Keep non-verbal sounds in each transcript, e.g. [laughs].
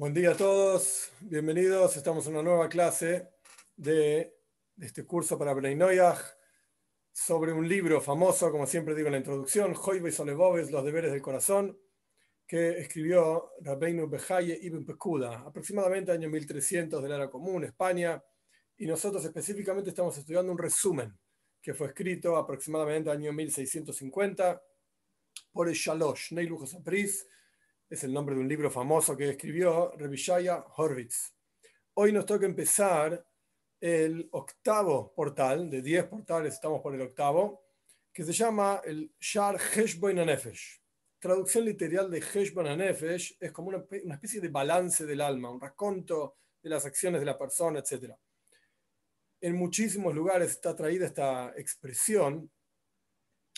Buen día a todos, bienvenidos. Estamos en una nueva clase de, este curso para Breinoyach sobre un libro famoso, como siempre digo en la introducción, Joybe Soleboves, Los deberes del corazón, que escribió Rabbeinu Bejaye Ibn Pekuda, aproximadamente año 1300 de la era común, España, y nosotros específicamente estamos estudiando un resumen que fue escrito aproximadamente año 1650 por el Shalosh, Neilu Sapris, es el nombre de un libro famoso que escribió Revishaya Horvitz. Hoy nos toca empezar el octavo portal, de 10 portales estamos por el octavo, que se llama el Shar Heshboin Anefesh. Traducción literal de Heshboin Anefesh es como una, una, especie de balance del alma, un raconto de las acciones de la persona, etc. En muchísimos lugares está traída esta expresión,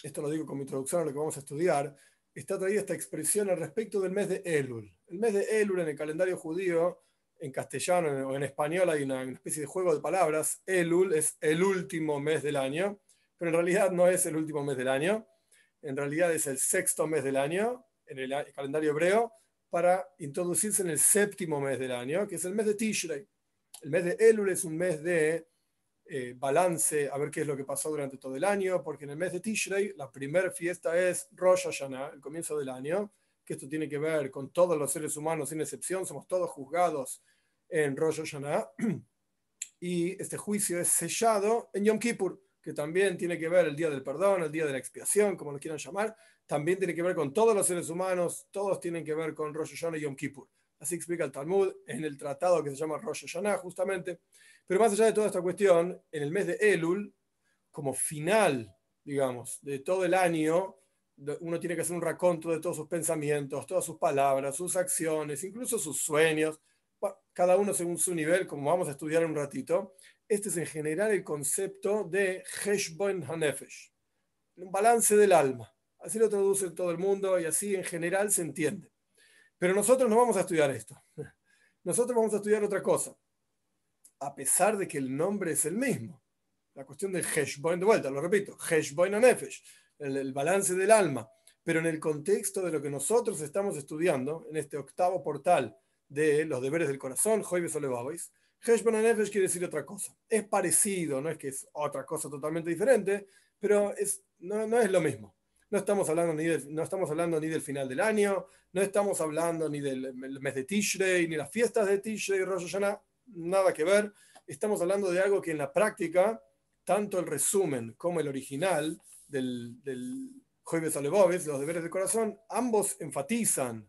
esto lo digo como introducción a lo que vamos a estudiar, está traída esta expresión al respecto del mes de Elul. El mes de Elul en el calendario judío, en castellano o en español hay una, especie de juego de palabras. Elul es el último mes del año, pero en realidad no es el último mes del año. En realidad es el sexto mes del año en el calendario hebreo para introducirse en el séptimo mes del año, que es el mes de Tishrei. El mes de Elul es un mes de eh, balance, a ver qué es lo que pasó durante todo el año, porque en el mes de Tishrei la primera fiesta es Rosh Hashanah, el comienzo del año, que esto tiene que ver con todos los seres humanos sin excepción, somos todos juzgados en Rosh Hashanah, [clears throat] y este juicio es sellado en Yom Kippur, que también tiene que ver el día del perdón, el día de la expiación, como lo quieran llamar, también tiene que ver con todos los seres humanos, todos tienen que ver con Rosh Hashanah y Yom Kippur. Así explica el Talmud en el tratado que se llama Rosh Hashanah, justamente. Pero más allá de toda esta cuestión, en el mes de Elul, como final, digamos, de todo el año, uno tiene que hacer un raconto de todos sus pensamientos, todas sus palabras, sus acciones, incluso sus sueños, cada uno según su nivel, como vamos a estudiar un ratito. Este es en general el concepto de Heshbon Hanefesh, un balance del alma. Así lo traduce todo el mundo y así en general se entiende. Pero nosotros no vamos a estudiar esto. Nosotros vamos a estudiar otra cosa a pesar de que el nombre es el mismo. La cuestión del Heshboin, de vuelta, lo repito, Heshboin Nefesh, el, el balance del alma. Pero en el contexto de lo que nosotros estamos estudiando, en este octavo portal de los deberes del corazón, Joibes Olevabais, Heshboin Nefesh quiere decir otra cosa. Es parecido, no es que es otra cosa totalmente diferente, pero es, no, no es lo mismo. No estamos, hablando ni del, no estamos hablando ni del final del año, no estamos hablando ni del mes de Tishrei, ni las fiestas de Tishrei, Rosh Hashanah, nada que ver. Estamos hablando de algo que en la práctica, tanto el resumen como el original del, del Jueves Aleboves, los deberes del corazón, ambos enfatizan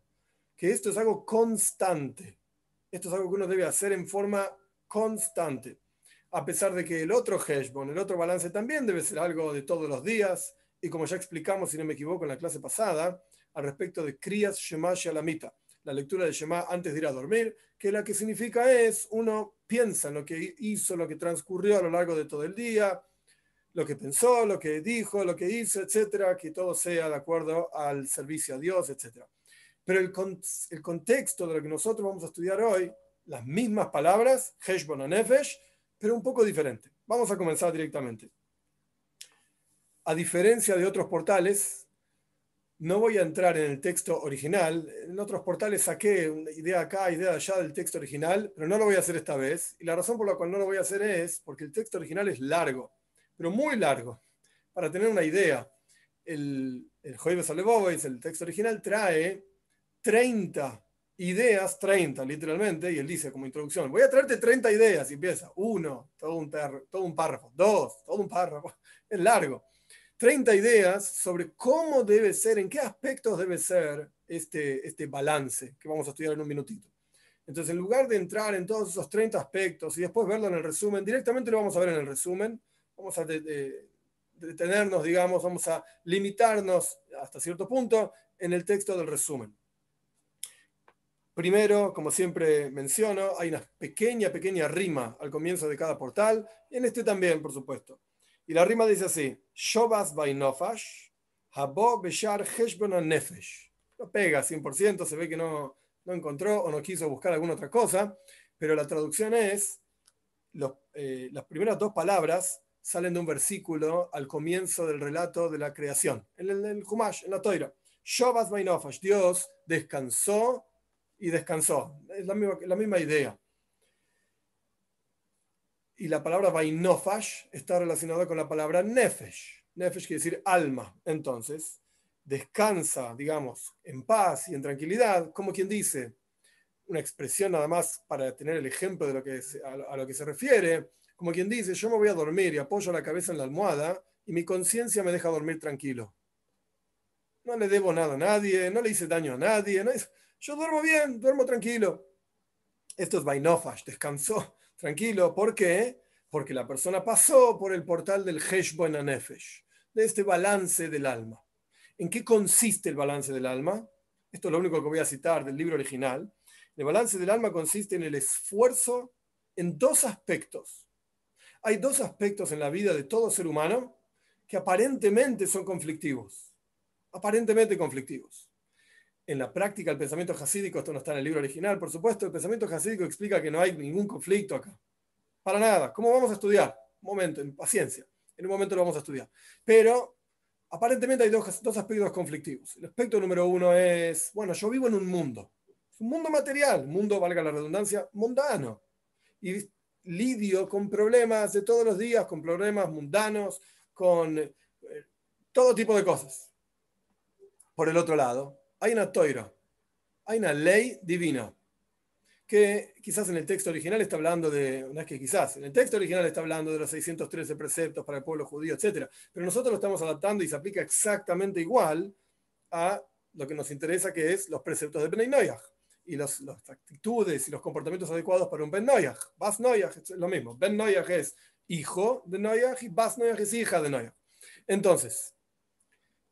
que esto es algo constante. Esto es algo que uno debe hacer en forma constante. A pesar de que el otro Heshbon, el otro balance también debe ser algo de todos los días. Y como ya explicamos, si no me equivoco, en la clase pasada, al respecto de Kriyas Shemash Alamita la lectura de Shema antes de ir a dormir, que la que significa es uno piensa en lo que hizo, lo que transcurrió a lo largo de todo el día, lo que pensó, lo que dijo, lo que hizo, etcétera, que todo sea de acuerdo al servicio a Dios, etcétera. Pero el, el contexto de lo que nosotros vamos a estudiar hoy, las mismas palabras, Heshbon Nefesh, pero un poco diferente. Vamos a comenzar directamente. A diferencia de otros portales, no voy a entrar en el texto original. En otros portales saqué una idea acá, idea allá del texto original, pero no lo voy a hacer esta vez. Y la razón por la cual no lo voy a hacer es porque el texto original es largo, pero muy largo. Para tener una idea, el, el Joibes el texto original, trae 30 ideas, 30 literalmente, y él dice como introducción, voy a traerte 30 ideas, y empieza, uno, todo un, todo un párrafo, dos, todo un párrafo, [laughs] es largo. 30 ideas sobre cómo debe ser, en qué aspectos debe ser este, este balance que vamos a estudiar en un minutito. Entonces, en lugar de entrar en todos esos 30 aspectos y después verlo en el resumen, directamente lo vamos a ver en el resumen, vamos a detenernos, digamos, vamos a limitarnos hasta cierto punto en el texto del resumen. Primero, como siempre menciono, hay una pequeña, pequeña rima al comienzo de cada portal, y en este también, por supuesto. Y la rima dice así: Shobas Bainofash, Habo Beshar Heshbon Nefesh. No pega 100%, se ve que no, no encontró o no quiso buscar alguna otra cosa, pero la traducción es: eh, las primeras dos palabras salen de un versículo al comienzo del relato de la creación, en el, el Humash, en la Toira. Shobas Bainofash, Dios descansó y descansó. Es la misma, la misma idea. Y la palabra vainofash está relacionada con la palabra nefesh. Nefesh quiere decir alma. Entonces, descansa, digamos, en paz y en tranquilidad, como quien dice, una expresión nada más para tener el ejemplo de lo que a, lo que se refiere, como quien dice, yo me voy a dormir y apoyo la cabeza en la almohada y mi conciencia me deja dormir tranquilo. No le debo nada a nadie, no le hice daño a nadie, yo duermo bien, duermo tranquilo. Esto es Vainofash, descansó tranquilo. ¿Por qué? Porque la persona pasó por el portal del Heshbon Anefesh, de este balance del alma. ¿En qué consiste el balance del alma? Esto es lo único que voy a citar del libro original. El balance del alma consiste en el esfuerzo en dos aspectos. Hay dos aspectos en la vida de todo ser humano que aparentemente son conflictivos. Aparentemente conflictivos. En la práctica, el pensamiento jasídico, esto no está en el libro original, por supuesto, el pensamiento jasídico explica que no hay ningún conflicto acá. Para nada. ¿Cómo vamos a estudiar? Un momento, en paciencia. En un momento lo vamos a estudiar. Pero aparentemente hay dos, dos aspectos conflictivos. El aspecto número uno es, bueno, yo vivo en un mundo un mundo material, mundo, valga la redundancia, mundano. Y lidio con problemas de todos los días, con problemas mundanos, con eh, todo tipo de cosas. Por el otro lado, hay una toira, hay una ley divina, que quizás en el texto original está hablando de, no es que quizás, en el texto original está hablando de los 613 preceptos para el pueblo judío, etc. Pero nosotros lo estamos adaptando y se aplica exactamente igual a lo que nos interesa, que es los preceptos de Bnei y las actitudes y los comportamientos adecuados para un Ben Noyach. Bas Noyach es lo mismo. Ben Noyach es hijo de Noyach y Bas Noyach es hija de Noyach. Entonces,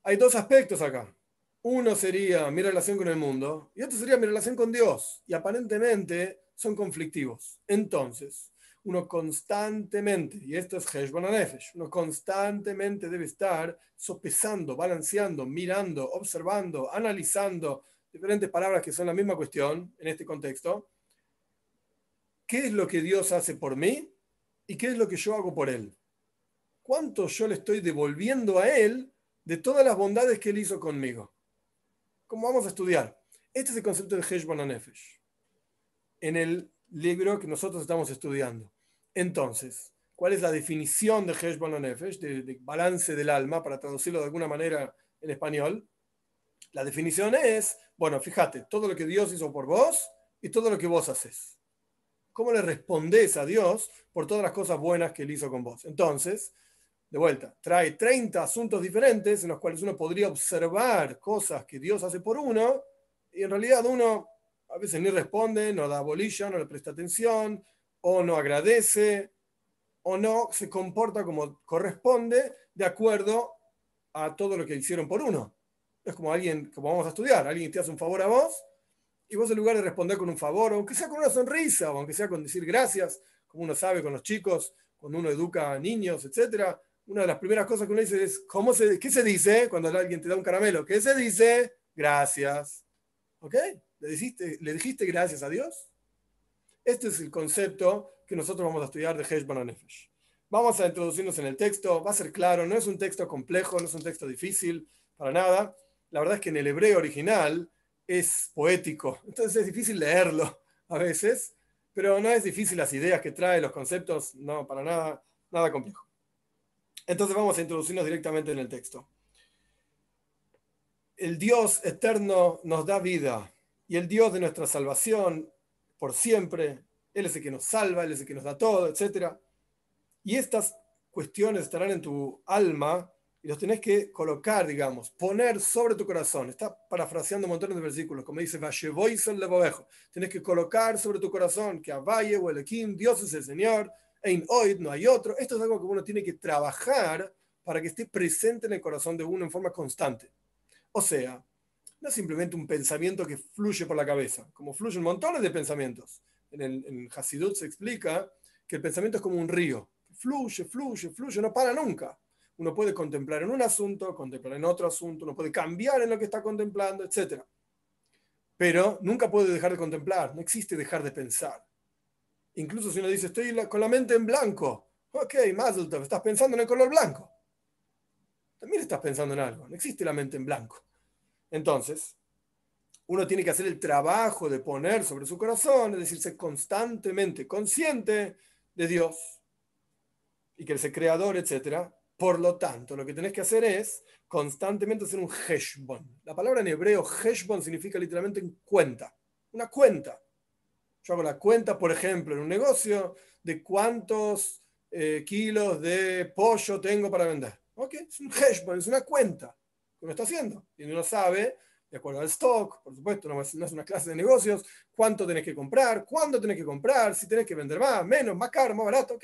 hay dos aspectos acá. Uno sería mi relación con el mundo y otro sería mi relación con Dios. Y aparentemente son conflictivos. Entonces, uno constantemente, y esto es Heshbon Nefesh, uno constantemente debe estar sopesando, balanceando, mirando, observando, analizando diferentes palabras que son la misma cuestión en este contexto. ¿Qué es lo que Dios hace por mí y qué es lo que yo hago por Él? ¿Cuánto yo le estoy devolviendo a Él de todas las bondades que Él hizo conmigo? ¿Cómo vamos a estudiar? Este es el concepto de Heshbon Nefesh en el libro que nosotros estamos estudiando. Entonces, ¿cuál es la definición de Heshbon Nefesh, de, de balance del alma, para traducirlo de alguna manera en español? La definición es, bueno, fíjate, todo lo que Dios hizo por vos y todo lo que vos haces. ¿Cómo le respondés a Dios por todas las cosas buenas que Él hizo con vos? Entonces, de vuelta, trae 30 asuntos diferentes en los cuales uno podría observar cosas que Dios hace por uno y en realidad uno a veces ni responde, no da bolilla, no le presta atención o no agradece o no se comporta como corresponde de acuerdo a todo lo que hicieron por uno. Es como alguien, como vamos a estudiar, alguien te hace un favor a vos y vos en lugar de responder con un favor, aunque sea con una sonrisa o aunque sea con decir gracias, como uno sabe con los chicos, cuando uno educa a niños, etc., una de las primeras cosas que uno dice es, ¿cómo se, ¿qué se dice cuando alguien te da un caramelo? ¿Qué se dice? Gracias. ¿Ok? ¿Le dijiste, ¿le dijiste gracias a Dios? Este es el concepto que nosotros vamos a estudiar de Heshbon Nefesh. Vamos a introducirnos en el texto, va a ser claro, no es un texto complejo, no es un texto difícil, para nada la verdad es que en el hebreo original es poético, entonces es difícil leerlo a veces, pero no es difícil las ideas que trae, los conceptos, no, para nada, nada complejo. Entonces vamos a introducirnos directamente en el texto. El Dios eterno nos da vida y el Dios de nuestra salvación por siempre, Él es el que nos salva, Él es el que nos da todo, etc. Y estas cuestiones estarán en tu alma y los tenés que colocar, digamos, poner sobre tu corazón. Está parafraseando un montón de versículos, como dice, Tenés que colocar sobre tu corazón que Avaye o Dios es el Señor, Ein Oid, no hay otro. Esto es algo que uno tiene que trabajar para que esté presente en el corazón de uno en forma constante. O sea, no es simplemente un pensamiento que fluye por la cabeza, como fluyen montones de pensamientos. En el en Hasidut se explica que el pensamiento es como un río, fluye, fluye, fluye, no para nunca uno puede contemplar en un asunto, contemplar en otro asunto, uno puede cambiar en lo que está contemplando, etc. Pero nunca puede dejar de contemplar, no existe dejar de pensar. Incluso si uno dice, estoy con la mente en blanco, ok, Mazel estás pensando en el color blanco. También estás pensando en algo, no existe la mente en blanco. Entonces, uno tiene que hacer el trabajo de poner sobre su corazón, es decir, ser constantemente consciente de Dios y que es el creador, etc. Por lo tanto, lo que tenés que hacer es constantemente hacer un heshbon. La palabra en hebreo heshbon significa literalmente cuenta, una cuenta. Yo hago la cuenta, por ejemplo, en un negocio de cuántos eh, kilos de pollo tengo para vender. ¿Ok? Es un heshbon, es una cuenta que uno está haciendo. Y uno sabe, de acuerdo al stock, por supuesto, no es, una clase de negocios, cuánto tenés que comprar, cuándo tenés que comprar, si tenés que vender más, menos, más caro, más barato, ¿ok?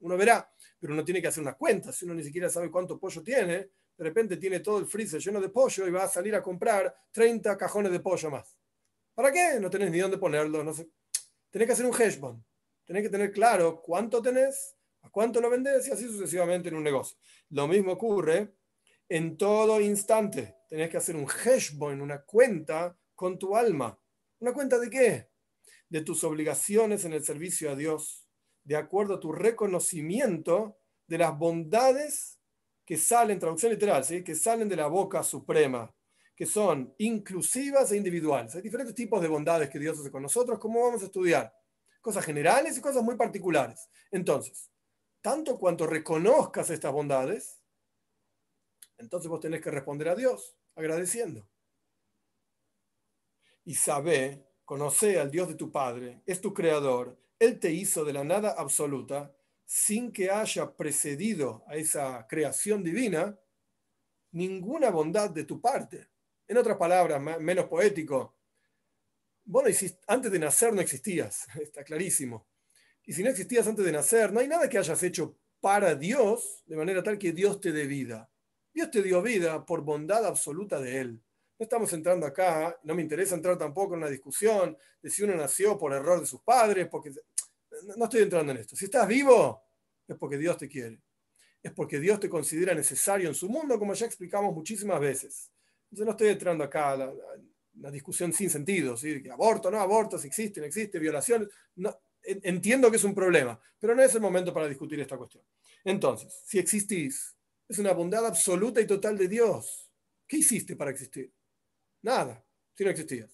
Uno verá, pero uno tiene que hacer una cuenta. Si uno ni siquiera sabe cuánto pollo tiene, de repente tiene todo el freezer lleno de pollo y va a salir a comprar 30 cajones de pollo más. ¿Para qué? No tenés ni dónde ponerlo. No sé. Tenés que hacer un hedge Tenés que tener claro cuánto tenés, a cuánto lo vendés y así sucesivamente en un negocio. Lo mismo ocurre en todo instante. Tenés que hacer un hedge una cuenta con tu alma. ¿Una cuenta de qué? De tus obligaciones en el servicio a Dios, de acuerdo a tu reconocimiento de las bondades que salen, traducción literal, ¿sí? que salen de la boca suprema que son inclusivas e individuales. Hay diferentes tipos de bondades que Dios hace con nosotros, ¿cómo vamos a estudiar? Cosas generales y cosas muy particulares. Entonces, tanto cuanto reconozcas estas bondades, entonces vos tenés que responder a Dios agradeciendo. Y sabe, conoce al Dios de tu Padre, es tu creador, Él te hizo de la nada absoluta, sin que haya precedido a esa creación divina ninguna bondad de tu parte. En otras palabras, menos poético, bueno, antes de nacer no existías, [laughs] está clarísimo. Y si no existías antes de nacer, no hay nada que hayas hecho para Dios de manera tal que Dios te dé vida. Dios te dio vida por bondad absoluta de Él. No estamos entrando acá, no me interesa entrar tampoco en una discusión de si uno nació por error de sus padres, porque no estoy entrando en esto. Si estás vivo, es porque Dios te quiere. Es porque Dios te considera necesario en su mundo, como ya explicamos muchísimas veces. Yo no estoy entrando acá a la, discusión sin sentido, ¿sí? aborto, no aborto, si existe, no existe, violaciones. No, entiendo que es un problema, pero no es el momento para discutir esta cuestión. Entonces, si existís, es una bondad absoluta y total de Dios. ¿Qué hiciste para existir? Nada, si no existías.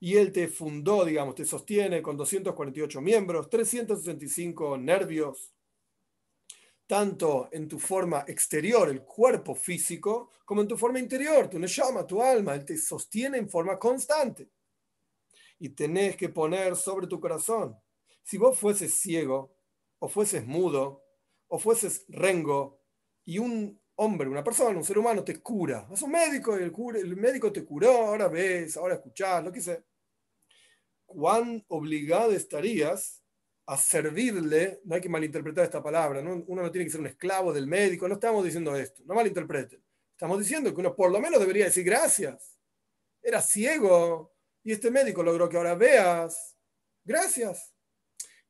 Y Él te fundó, digamos, te sostiene con 248 miembros, 365 nervios, tanto en tu forma exterior, el cuerpo físico, como en tu forma interior, tu llama, tu alma, Él te sostiene en forma constante. Y tenés que poner sobre tu corazón. Si vos fueses ciego, o fueses mudo, o fueses rengo, y un hombre, una persona, un ser humano te cura, es un médico, el, el médico te curó, ahora ves, ahora escuchás, lo que sea. ¿Cuán obligado estarías a servirle, no hay que malinterpretar esta palabra, uno no tiene que ser un esclavo del médico, no estamos diciendo esto, no malinterpreten. Estamos diciendo que uno por lo menos debería decir gracias. Era ciego y este médico logró que ahora veas. Gracias.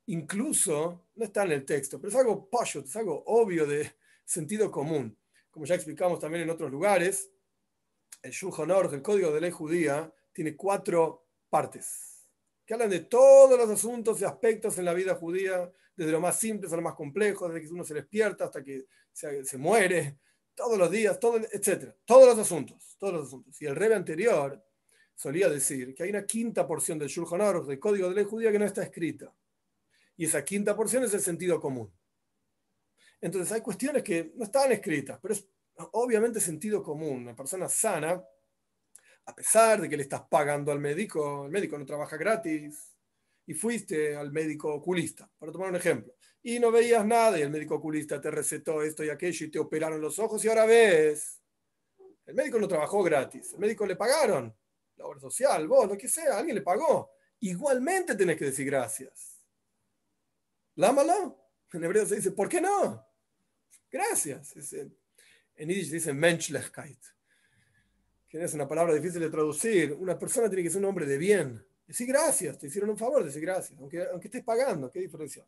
Incluso, no está en el texto, pero es algo es algo obvio de sentido común. Como ya explicamos también en otros lugares, el Shulchan el Código de Ley Judía, tiene cuatro partes que hablan de todos los asuntos y aspectos en la vida judía, desde lo más simple a lo más complejo, desde que uno se despierta hasta que se, muere, todos los días, todo, etc. Todos los asuntos, todos los asuntos. Y el rebe anterior solía decir que hay una quinta porción del Shulchan Aruch, del Código de Ley Judía, que no está escrita. Y esa quinta porción es el sentido común. Entonces hay cuestiones que no están escritas, pero es obviamente sentido común. Una persona sana a pesar de que le estás pagando al médico, el médico no trabaja gratis, y fuiste al médico oculista, para tomar un ejemplo, y no veías nada y el médico oculista te recetó esto y aquello y te operaron los ojos y ahora ves. El médico no trabajó gratis, el médico le pagaron, la obra social, vos, lo que sea, alguien le pagó. Igualmente tenés que decir gracias. Lámalo. En hebreo se dice, ¿por qué no? Gracias. En Yiddish se dice Menschlichkeit es una palabra difícil de traducir, una persona tiene que ser un hombre de bien. Decir gracias, te hicieron un favor, decir gracias, aunque, aunque estés pagando, qué diferencia.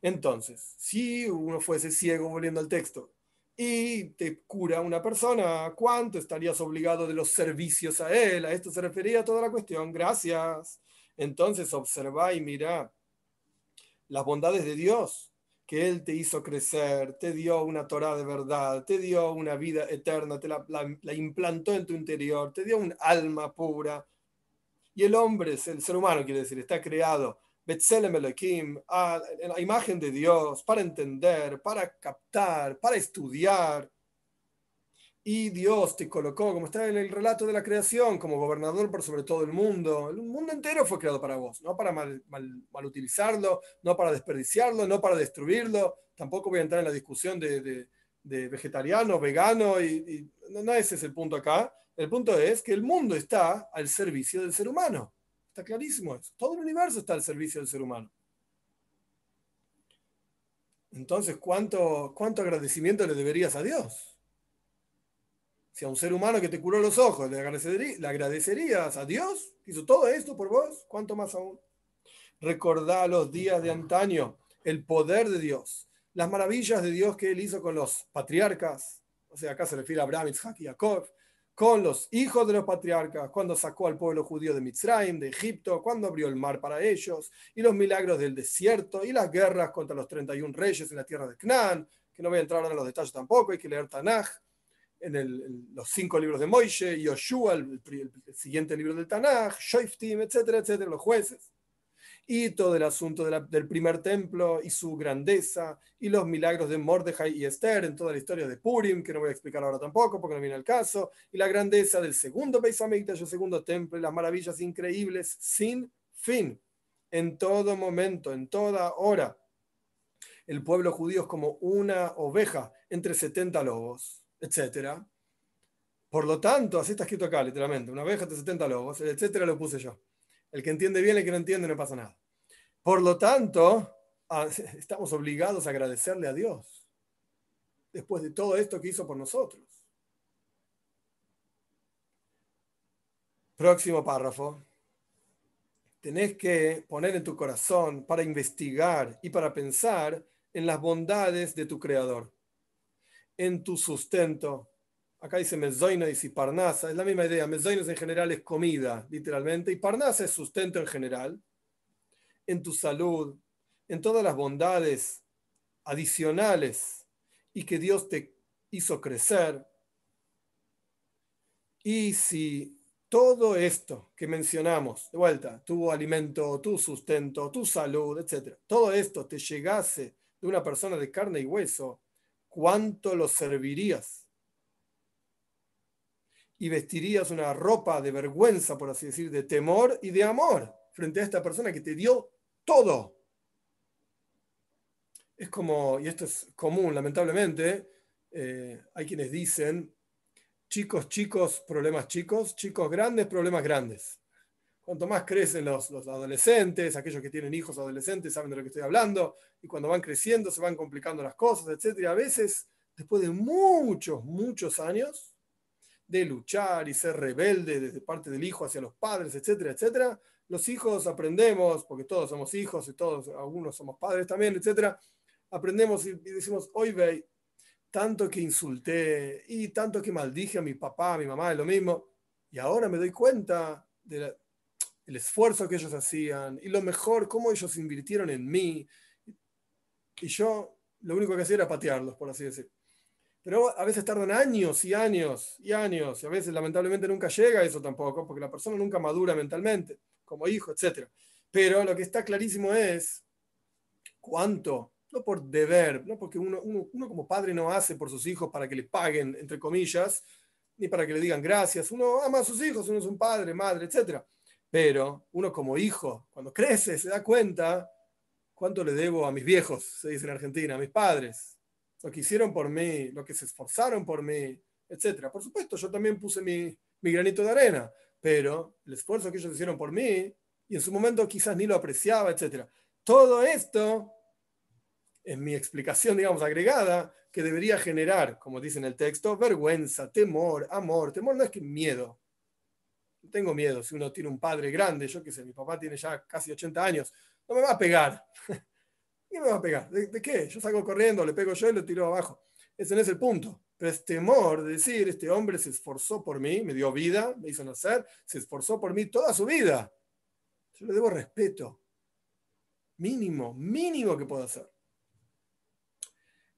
Entonces, si uno fuese ciego, volviendo al texto, y te cura una persona, ¿cuánto estarías obligado de los servicios a él? A esto se refería toda la cuestión, gracias. Entonces, observa y mira las bondades de Dios que Él te hizo crecer, te dio una Torah de verdad, te dio una vida eterna, te la, implantó en tu interior, te dio un alma pura. Y el hombre, el ser humano quiere decir, está creado Betzelem Elohim, a la imagen de Dios, para entender, para captar, para estudiar. Y Dios te colocó, como está en el relato de la creación, como gobernador por sobre todo el mundo. El mundo entero fue creado para vos, no para mal, mal, utilizarlo, no para desperdiciarlo, no para destruirlo. Tampoco voy a entrar en la discusión de, de, vegetariano, vegano, y, no ese es el punto acá. El punto es que el mundo está al servicio del ser humano. Está clarísimo eso. Todo el universo está al servicio del ser humano. Entonces, ¿cuánto, cuánto agradecimiento le deberías a Dios? Si a un ser humano que te curó los ojos le, agradecerías a Dios, hizo todo esto por vos, ¿cuánto más aún? Recordá los días de antaño, el poder de Dios, las maravillas de Dios que él hizo con los patriarcas, o sea, acá se refiere a Abraham, Isaac y Jacob, con los hijos de los patriarcas, cuando sacó al pueblo judío de Mitzrayim, de Egipto, cuando abrió el mar para ellos, y los milagros del desierto, y las guerras contra los 31 reyes en la tierra de Canaán, que no voy a entrar ahora en los detalles tampoco, hay que leer Tanaj, en, los cinco libros de Moishe, Yoshua, el, el, siguiente libro del Tanaj, Shoiftim, etcétera, etcétera, los jueces y todo el asunto del primer templo y su grandeza y los milagros de Mordejai y Esther en toda la historia de Purim, que no voy a explicar ahora tampoco porque no viene al caso, y la grandeza del segundo Beis Hamikdash, el segundo templo y las maravillas increíbles sin fin, en todo momento, en toda hora. El pueblo judío es como una oveja entre 70 lobos, etc. Por lo tanto, así está escrito acá, literalmente, una oveja entre 70 lobos, etcétera, lo puse yo. El que entiende bien, el que no entiende, no pasa nada. Por lo tanto, [laughs] estamos obligados a agradecerle a Dios después de todo esto que hizo por nosotros. Próximo párrafo. Tenés que poner en tu corazón para investigar y para pensar en las bondades de tu Creador, en tu sustento, Acá dice Mezoinos y Parnasa, es la misma idea. Mezoinos en general es comida, literalmente, y Parnasa es sustento en general. En tu salud, en todas las bondades adicionales y que Dios te hizo crecer. Y si todo esto que mencionamos, de vuelta, tu alimento, tu sustento, tu salud, etc., todo esto te llegase de una persona de carne y hueso, ¿cuánto lo servirías? y vestirías una ropa de vergüenza, por así decir, de temor y de amor frente a esta persona que te dio todo. Es como, y esto es común, lamentablemente, eh, hay quienes dicen, chicos, chicos, problemas chicos, chicos grandes, problemas grandes. Cuanto más crecen los, los, adolescentes, aquellos que tienen hijos adolescentes saben de lo que estoy hablando, y cuando van creciendo se van complicando las cosas, etc. A veces, después de muchos, muchos años, de luchar y ser rebelde desde parte del hijo hacia los padres, etcétera, etcétera. Los hijos aprendemos, porque todos somos hijos y todos, algunos somos padres también, etcétera. Aprendemos y, decimos, hoy ve, tanto que insulté y tanto que maldije a mi papá, a mi mamá, es lo mismo. Y ahora me doy cuenta del esfuerzo que ellos hacían y lo mejor, cómo ellos invirtieron en mí. Y yo lo único que hacía era patearlos, por así decirlo. Pero a veces tardan años y años y años, y a veces lamentablemente nunca llega eso tampoco, porque la persona nunca madura mentalmente, como hijo, etc. Pero lo que está clarísimo es cuánto, no por deber, no porque uno, uno, como padre no hace por sus hijos para que le paguen, entre comillas, ni para que le digan gracias, uno ama a sus hijos, uno es un padre, madre, etc. Pero uno como hijo, cuando crece, se da cuenta cuánto le debo a mis viejos, se dice en Argentina, a mis padres, lo que hicieron por mí, lo que se esforzaron por mí, etc. Por supuesto, yo también puse mi, granito de arena, pero el esfuerzo que ellos hicieron por mí, y en su momento quizás ni lo apreciaba, etc. Todo esto es mi explicación, digamos, agregada, que debería generar, como dice en el texto, vergüenza, temor, amor. Temor no es que miedo. Tengo miedo si uno tiene un padre grande, yo qué sé, mi papá tiene ya casi 80 años, no me va a pegar. [laughs] ¿Qué me va a pegar? ¿De, qué? Yo salgo corriendo, le pego yo y lo tiro abajo. Ese no es el punto. Pero es temor de decir, este hombre se esforzó por mí, me dio vida, me hizo nacer, se esforzó por mí toda su vida. Yo le debo respeto. Mínimo, mínimo que puedo hacer.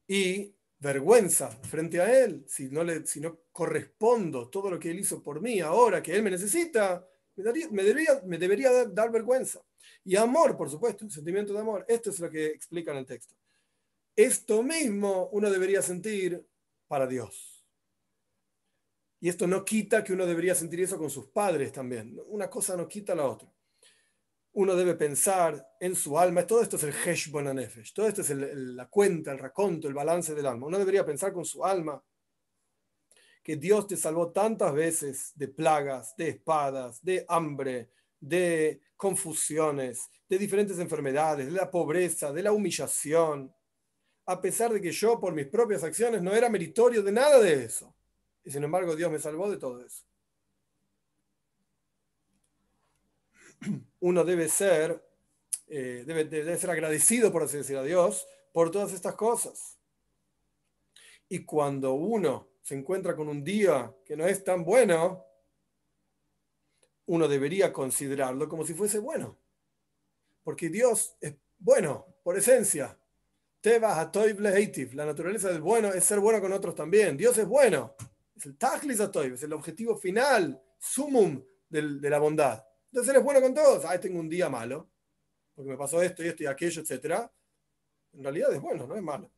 y vergüenza frente a Él, si no, le, si no correspondo todo lo que Él hizo por mí ahora que Él me necesita, me, debería, me debería dar, dar, vergüenza. Y amor, por supuesto, un sentimiento de amor. Esto es lo que explica en el texto. Esto mismo uno debería sentir para Dios. Y esto no quita que uno debería sentir eso con sus padres también. Una cosa no quita la otra uno debe pensar en su alma. Todo esto es el Heshbon Nefesh, todo esto es la cuenta, el raconto, el balance del alma. Uno debería pensar con su alma que Dios te salvó tantas veces de plagas, de espadas, de hambre, de confusiones, de diferentes enfermedades, de la pobreza, de la humillación, a pesar de que yo por mis propias acciones no era meritorio de nada de eso. Y sin embargo Dios me salvó de todo eso. Uno debe ser, eh, debe, ser agradecido, por así decir, a Dios por todas estas cosas. Y cuando uno se encuentra con un día que no es tan bueno, uno debería considerarlo como si fuese bueno. Porque Dios es bueno, por esencia. La naturaleza del bueno es ser bueno con otros también. Dios es bueno. Es el es el objetivo final, sumum de la bondad. Entonces él es bueno con todos. Ay, tengo un día malo, porque me pasó esto y esto y aquello, etc. En realidad es bueno, no es malo.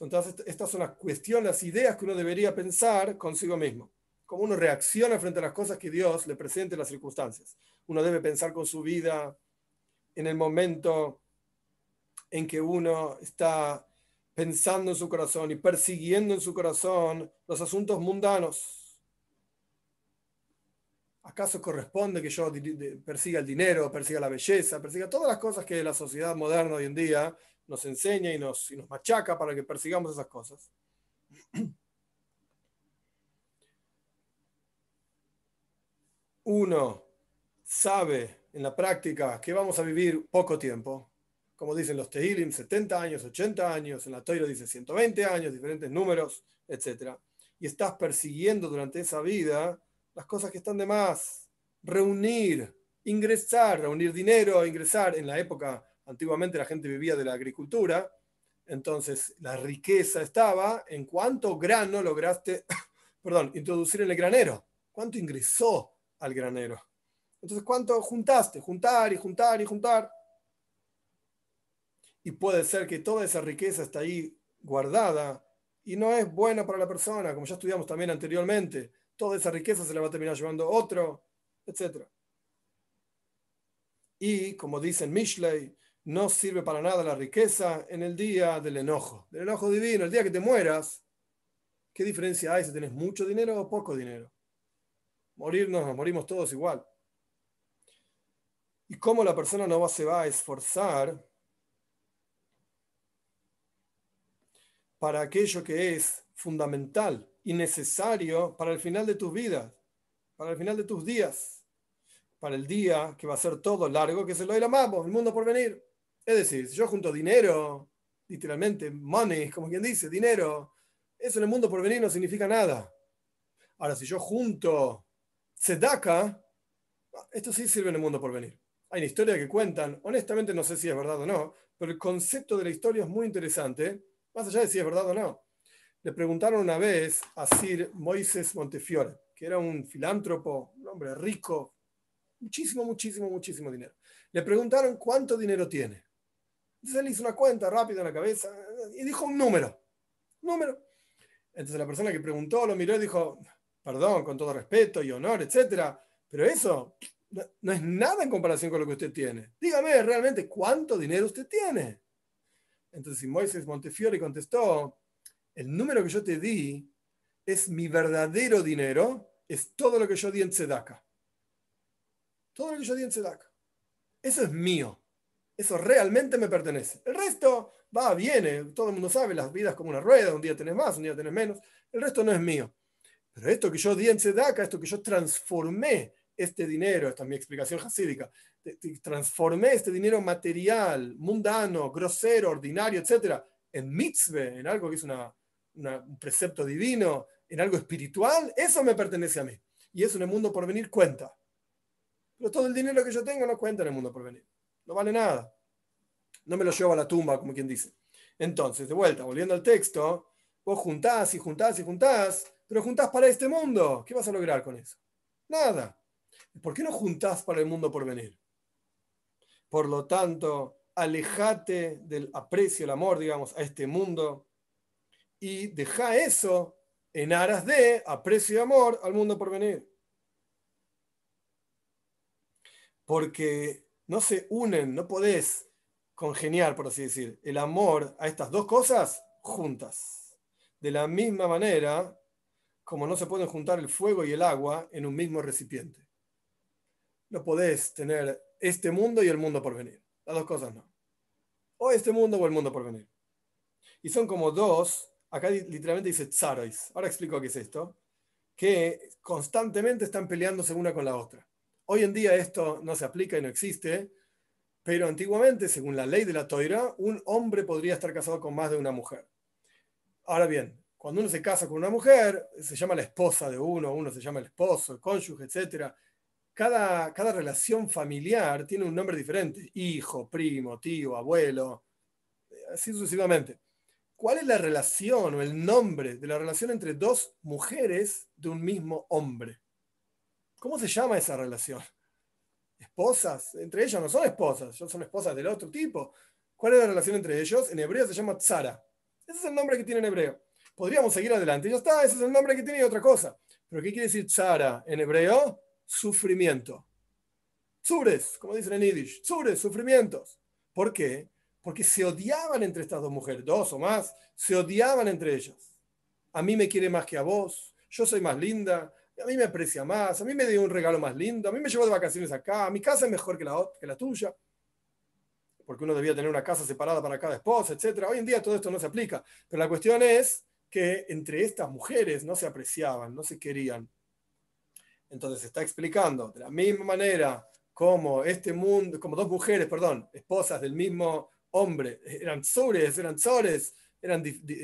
Entonces, estas son las cuestiones, las ideas que uno debería pensar consigo mismo. Cómo uno reacciona frente a las cosas que Dios le presenta en las circunstancias. Uno debe pensar con su vida en el momento en que uno está pensando en su corazón y persiguiendo en su corazón los asuntos mundanos ¿Acaso corresponde que yo persiga el dinero, persiga la belleza, persiga todas las cosas que la sociedad moderna hoy en día nos enseña y nos, machaca para que persigamos esas cosas? Uno sabe en la práctica que vamos a vivir poco tiempo, como dicen los Tehilim, 70 años, 80 años, en la Toira dice 120 años, diferentes números, etc. Y estás persiguiendo durante esa vida las cosas que están de más, reunir, ingresar, reunir dinero, ingresar. En la época, antiguamente la gente vivía de la agricultura, entonces la riqueza estaba en cuánto grano lograste, [coughs] perdón, introducir en el granero, cuánto ingresó al granero. Entonces, ¿cuánto juntaste? Juntar y juntar y juntar. Y puede ser que toda esa riqueza está ahí guardada y no es buena para la persona, como ya estudiamos también anteriormente toda esa riqueza se la va a terminar llevando otro, etc. Y como dicen Mishley, no sirve para nada la riqueza en el día del enojo, del enojo divino, el día que te mueras. ¿Qué diferencia hay si tienes mucho dinero o poco dinero? Morirnos, nos morimos todos igual. ¿Y cómo la persona no se va a esforzar para aquello que es fundamental y necesario para el final de tus vidas, para el final de tus días, para el día que va a ser todo largo, que se lo amamos, el mundo por venir. Es decir, si yo junto dinero, literalmente, money, como quien dice, dinero, eso en el mundo por venir no significa nada. Ahora, si yo junto sedaka, esto sí sirve en el mundo por venir. Hay una historia que cuentan, honestamente no sé si es verdad o no, pero el concepto de la historia es muy interesante, más allá de si es verdad o no. Le preguntaron una vez a Sir Moises Montefiore, que era un filántropo, un hombre rico, muchísimo, muchísimo, muchísimo dinero. Le preguntaron cuánto dinero tiene. Entonces él hizo una cuenta rápida en la cabeza y dijo un número. Número. Entonces la persona que preguntó lo miró y dijo, perdón, con todo respeto y honor, etcétera, pero eso no es nada en comparación con lo que usted tiene. Dígame realmente cuánto dinero usted tiene. Entonces Moisés Montefiore contestó, el número que yo te di es mi verdadero dinero, es todo lo que yo di en Tzedaka. Todo lo que yo di en Tzedaka. Eso es mío. Eso realmente me pertenece. El resto va, viene. Todo el mundo sabe, las vidas como una rueda. Un día tenés más, un día tenés menos. El resto no es mío. Pero esto que yo di en Tzedaka, esto que yo transformé este dinero, esta es mi explicación jasídica, transformé este dinero material, mundano, grosero, ordinario, etcétera, en mitzvah, en algo que es una, un precepto divino, en algo espiritual, eso me pertenece a mí. Y eso en el mundo por venir cuenta. Pero todo el dinero que yo tengo no cuenta en el mundo por venir. No vale nada. No me lo llevo a la tumba, como quien dice. Entonces, de vuelta, volviendo al texto, vos juntás y juntás y juntás, pero juntás para este mundo. ¿Qué vas a lograr con eso? Nada. ¿Por qué no juntás para el mundo por venir? Por lo tanto, alejate del aprecio, el amor, digamos, a este mundo y deja eso en aras de aprecio y amor al mundo por venir. Porque no se unen, no podés congeniar, por así decir, el amor a estas dos cosas juntas. De la misma manera como no se pueden juntar el fuego y el agua en un mismo recipiente. No podés tener este mundo y el mundo por venir. Las dos cosas no. O este mundo o el mundo por venir. Y son como dos, acá literalmente dice tsarois. Ahora explico qué es esto. Que constantemente están peleándose una con la otra. Hoy en día esto no se aplica y no existe, pero antiguamente, según la ley de la toira, un hombre podría estar casado con más de una mujer. Ahora bien, cuando uno se casa con una mujer, se llama la esposa de uno, uno se llama el esposo, el cónyuge, etc. Cada, cada relación familiar tiene un nombre diferente, hijo, primo, tío, abuelo, así sucesivamente. ¿Cuál es la relación o el nombre de la relación entre dos mujeres de un mismo hombre? ¿Cómo se llama esa relación? ¿Esposas? Entre ellas no son esposas, son esposas del otro tipo. ¿Cuál es la relación entre ellos? En hebreo se llama tzara. Ese es el nombre que tiene en hebreo podríamos seguir adelante. Ya está, ese es el nombre que tiene y otra cosa. Pero ¿qué quiere decir tzara en hebreo? Sufrimiento. Tzures, como dicen en Yiddish. Tzures, sufrimientos. ¿Por qué? Porque se odiaban entre estas dos mujeres, dos o más, se odiaban entre ellas. A mí me quiere más que a vos, yo soy más linda, a mí me aprecia más, a mí me dio un regalo más lindo, a mí me llevó de vacaciones acá, mi casa es mejor que la, que la tuya porque uno debía tener una casa separada para cada esposa, etc. Hoy en día todo esto no se aplica, pero la cuestión es que entre estas mujeres no se apreciaban, no se querían. Entonces está explicando de la misma manera como este mundo, como dos mujeres, perdón, esposas del mismo hombre, eran sures, eran sores, eran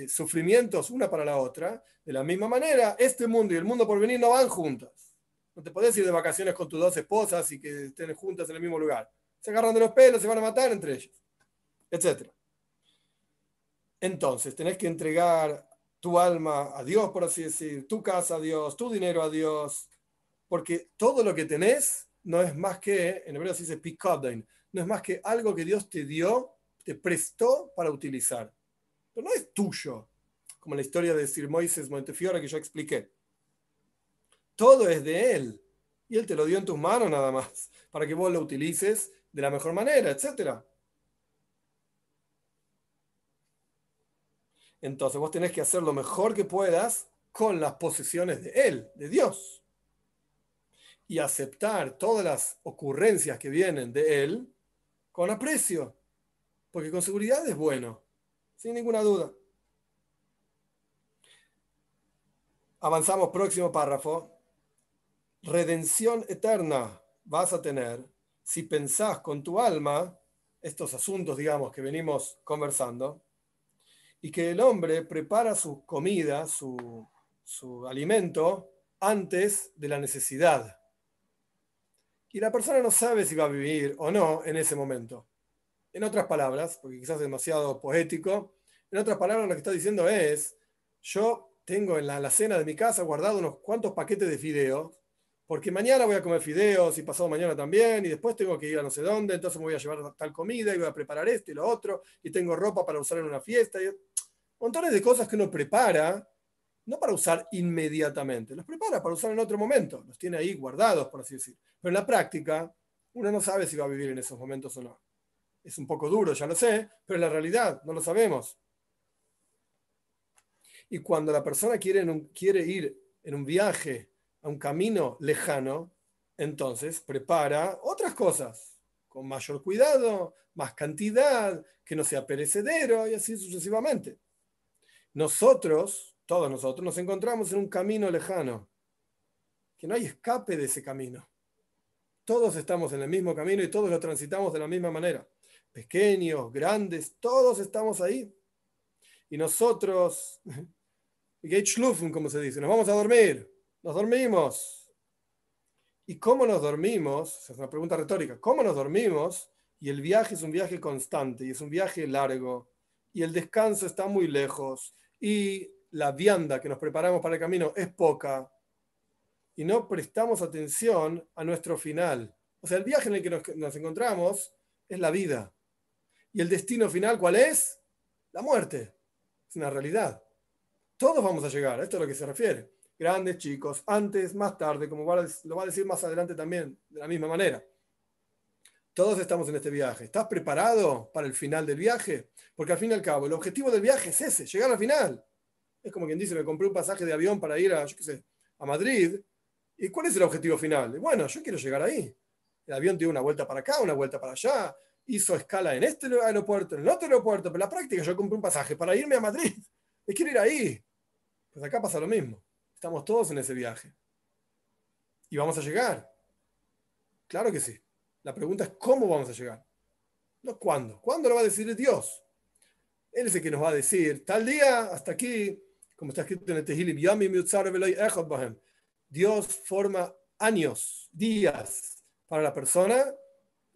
sufrimientos una para la otra, de la misma manera, este mundo y el mundo por venir no van juntas. No te puedes ir de vacaciones con tus dos esposas y que estén juntas en el mismo lugar. Se agarran de los pelos, se van a matar entre ellos, etc. Entonces, tenés que entregar tu alma a Dios, por así decir, tu casa a Dios, tu dinero a Dios, porque todo lo que tenés no es más que, en hebreo se dice no es más que algo que Dios te dio, te prestó para utilizar. Pero no es tuyo, como la historia de Sir Moises Montefiore que yo expliqué. Todo es de Él. Y Él te lo dio en tus manos nada más, para que vos lo utilices de la mejor manera, etcétera. Entonces vos tenés que hacer lo mejor que puedas con las posesiones de Él, de Dios. Y aceptar todas las ocurrencias que vienen de Él con aprecio. Porque con seguridad es bueno, sin ninguna duda. Avanzamos, próximo párrafo. Redención eterna vas a tener si pensás con tu alma estos asuntos, digamos, que venimos conversando y que el hombre prepara su comida, su, alimento, antes de la necesidad. Y la persona no sabe si va a vivir o no en ese momento. En otras palabras, porque quizás es demasiado poético, en otras palabras lo que está diciendo es, yo tengo en la, la cena de mi casa guardado unos cuantos paquetes de fideos, porque mañana voy a comer fideos y pasado mañana también, y después tengo que ir a no sé dónde, entonces me voy a llevar tal comida y voy a preparar esto y lo otro, y tengo ropa para usar en una fiesta. Montones de cosas que uno prepara, no para usar inmediatamente, los prepara para usar en otro momento, los tiene ahí guardados, por así decir. Pero en la práctica, uno no sabe si va a vivir en esos momentos o no. Es un poco duro, ya lo sé, pero en la realidad no lo sabemos. Y cuando la persona quiere, quiere ir en un viaje a un camino lejano, entonces prepara otras cosas, con mayor cuidado, más cantidad, que no sea perecedero y así sucesivamente. Nosotros, todos nosotros, nos encontramos en un camino lejano, que no hay escape de ese camino. Todos estamos en el mismo camino y todos lo transitamos de la misma manera. Pequeños, grandes, todos estamos ahí. Y nosotros, [laughs] como se dice, nos vamos a dormir, nos dormimos. ¿Y cómo nos dormimos? Es una pregunta retórica. ¿Cómo nos dormimos? Y el viaje es un viaje constante y es un viaje largo y el descanso está muy lejos y la vianda que nos preparamos para el camino es poca y no prestamos atención a nuestro final. O sea, el viaje en el que nos, nos encontramos es la vida. ¿Y el destino final cuál es? La muerte. Es una realidad. Todos vamos a llegar, esto es a lo que se refiere. Grandes, chicos, antes, más tarde, como lo va a decir más adelante también, de la misma manera. Todos estamos en este viaje. ¿Estás preparado para el final del viaje? Porque al fin y al cabo, el objetivo del viaje es ese, llegar al final. Es como quien dice, me compré un pasaje de avión para ir a, a Madrid. ¿Y cuál es el objetivo final? Bueno, yo quiero llegar ahí. El avión tiene una vuelta para acá, una vuelta para allá. Hizo escala en este aeropuerto, en el otro aeropuerto. Pero en la práctica yo compré un pasaje para irme a Madrid. [laughs] Me quiero ir ahí. Pues acá pasa lo mismo. Estamos todos en ese viaje. Y vamos a llegar. Claro que sí. La pregunta es cómo vamos a llegar. No cuándo. ¿Cuándo lo va a decir Dios? Él es el que nos va a decir, tal día, hasta aquí, como está escrito en el Tehilim, Dios forma años, días para la persona,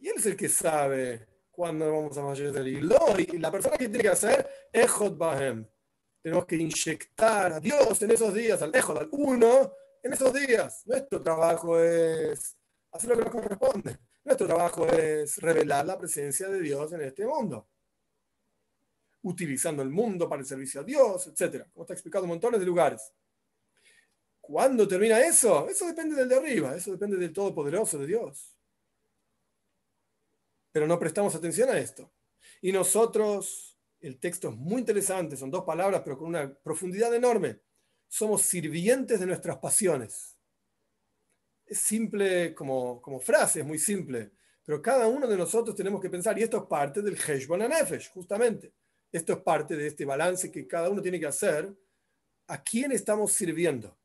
y Él es el que sabe cuándo vamos a fallecer. Y la persona que tiene que hacer, Echot Bahem. Tenemos que inyectar a Dios en esos días, al Echot, al uno, en esos días. Nuestro trabajo es hacer lo que nos corresponde. Nuestro trabajo es revelar la presencia de Dios en este mundo, utilizando el mundo para el servicio a Dios, etc. Como está explicado en montones de lugares. ¿Cuándo termina eso? Eso depende del de arriba, eso depende del Todopoderoso de Dios. Pero no prestamos atención a esto. Y nosotros, el texto es muy interesante, son dos palabras, pero con una profundidad enorme. Somos sirvientes de nuestras pasiones es simple como, como frase, es muy simple, pero cada uno de nosotros tenemos que pensar, y esto es parte del Heshbon Nefesh, justamente. Esto es parte de este balance que cada uno tiene que hacer. ¿A quién estamos sirviendo?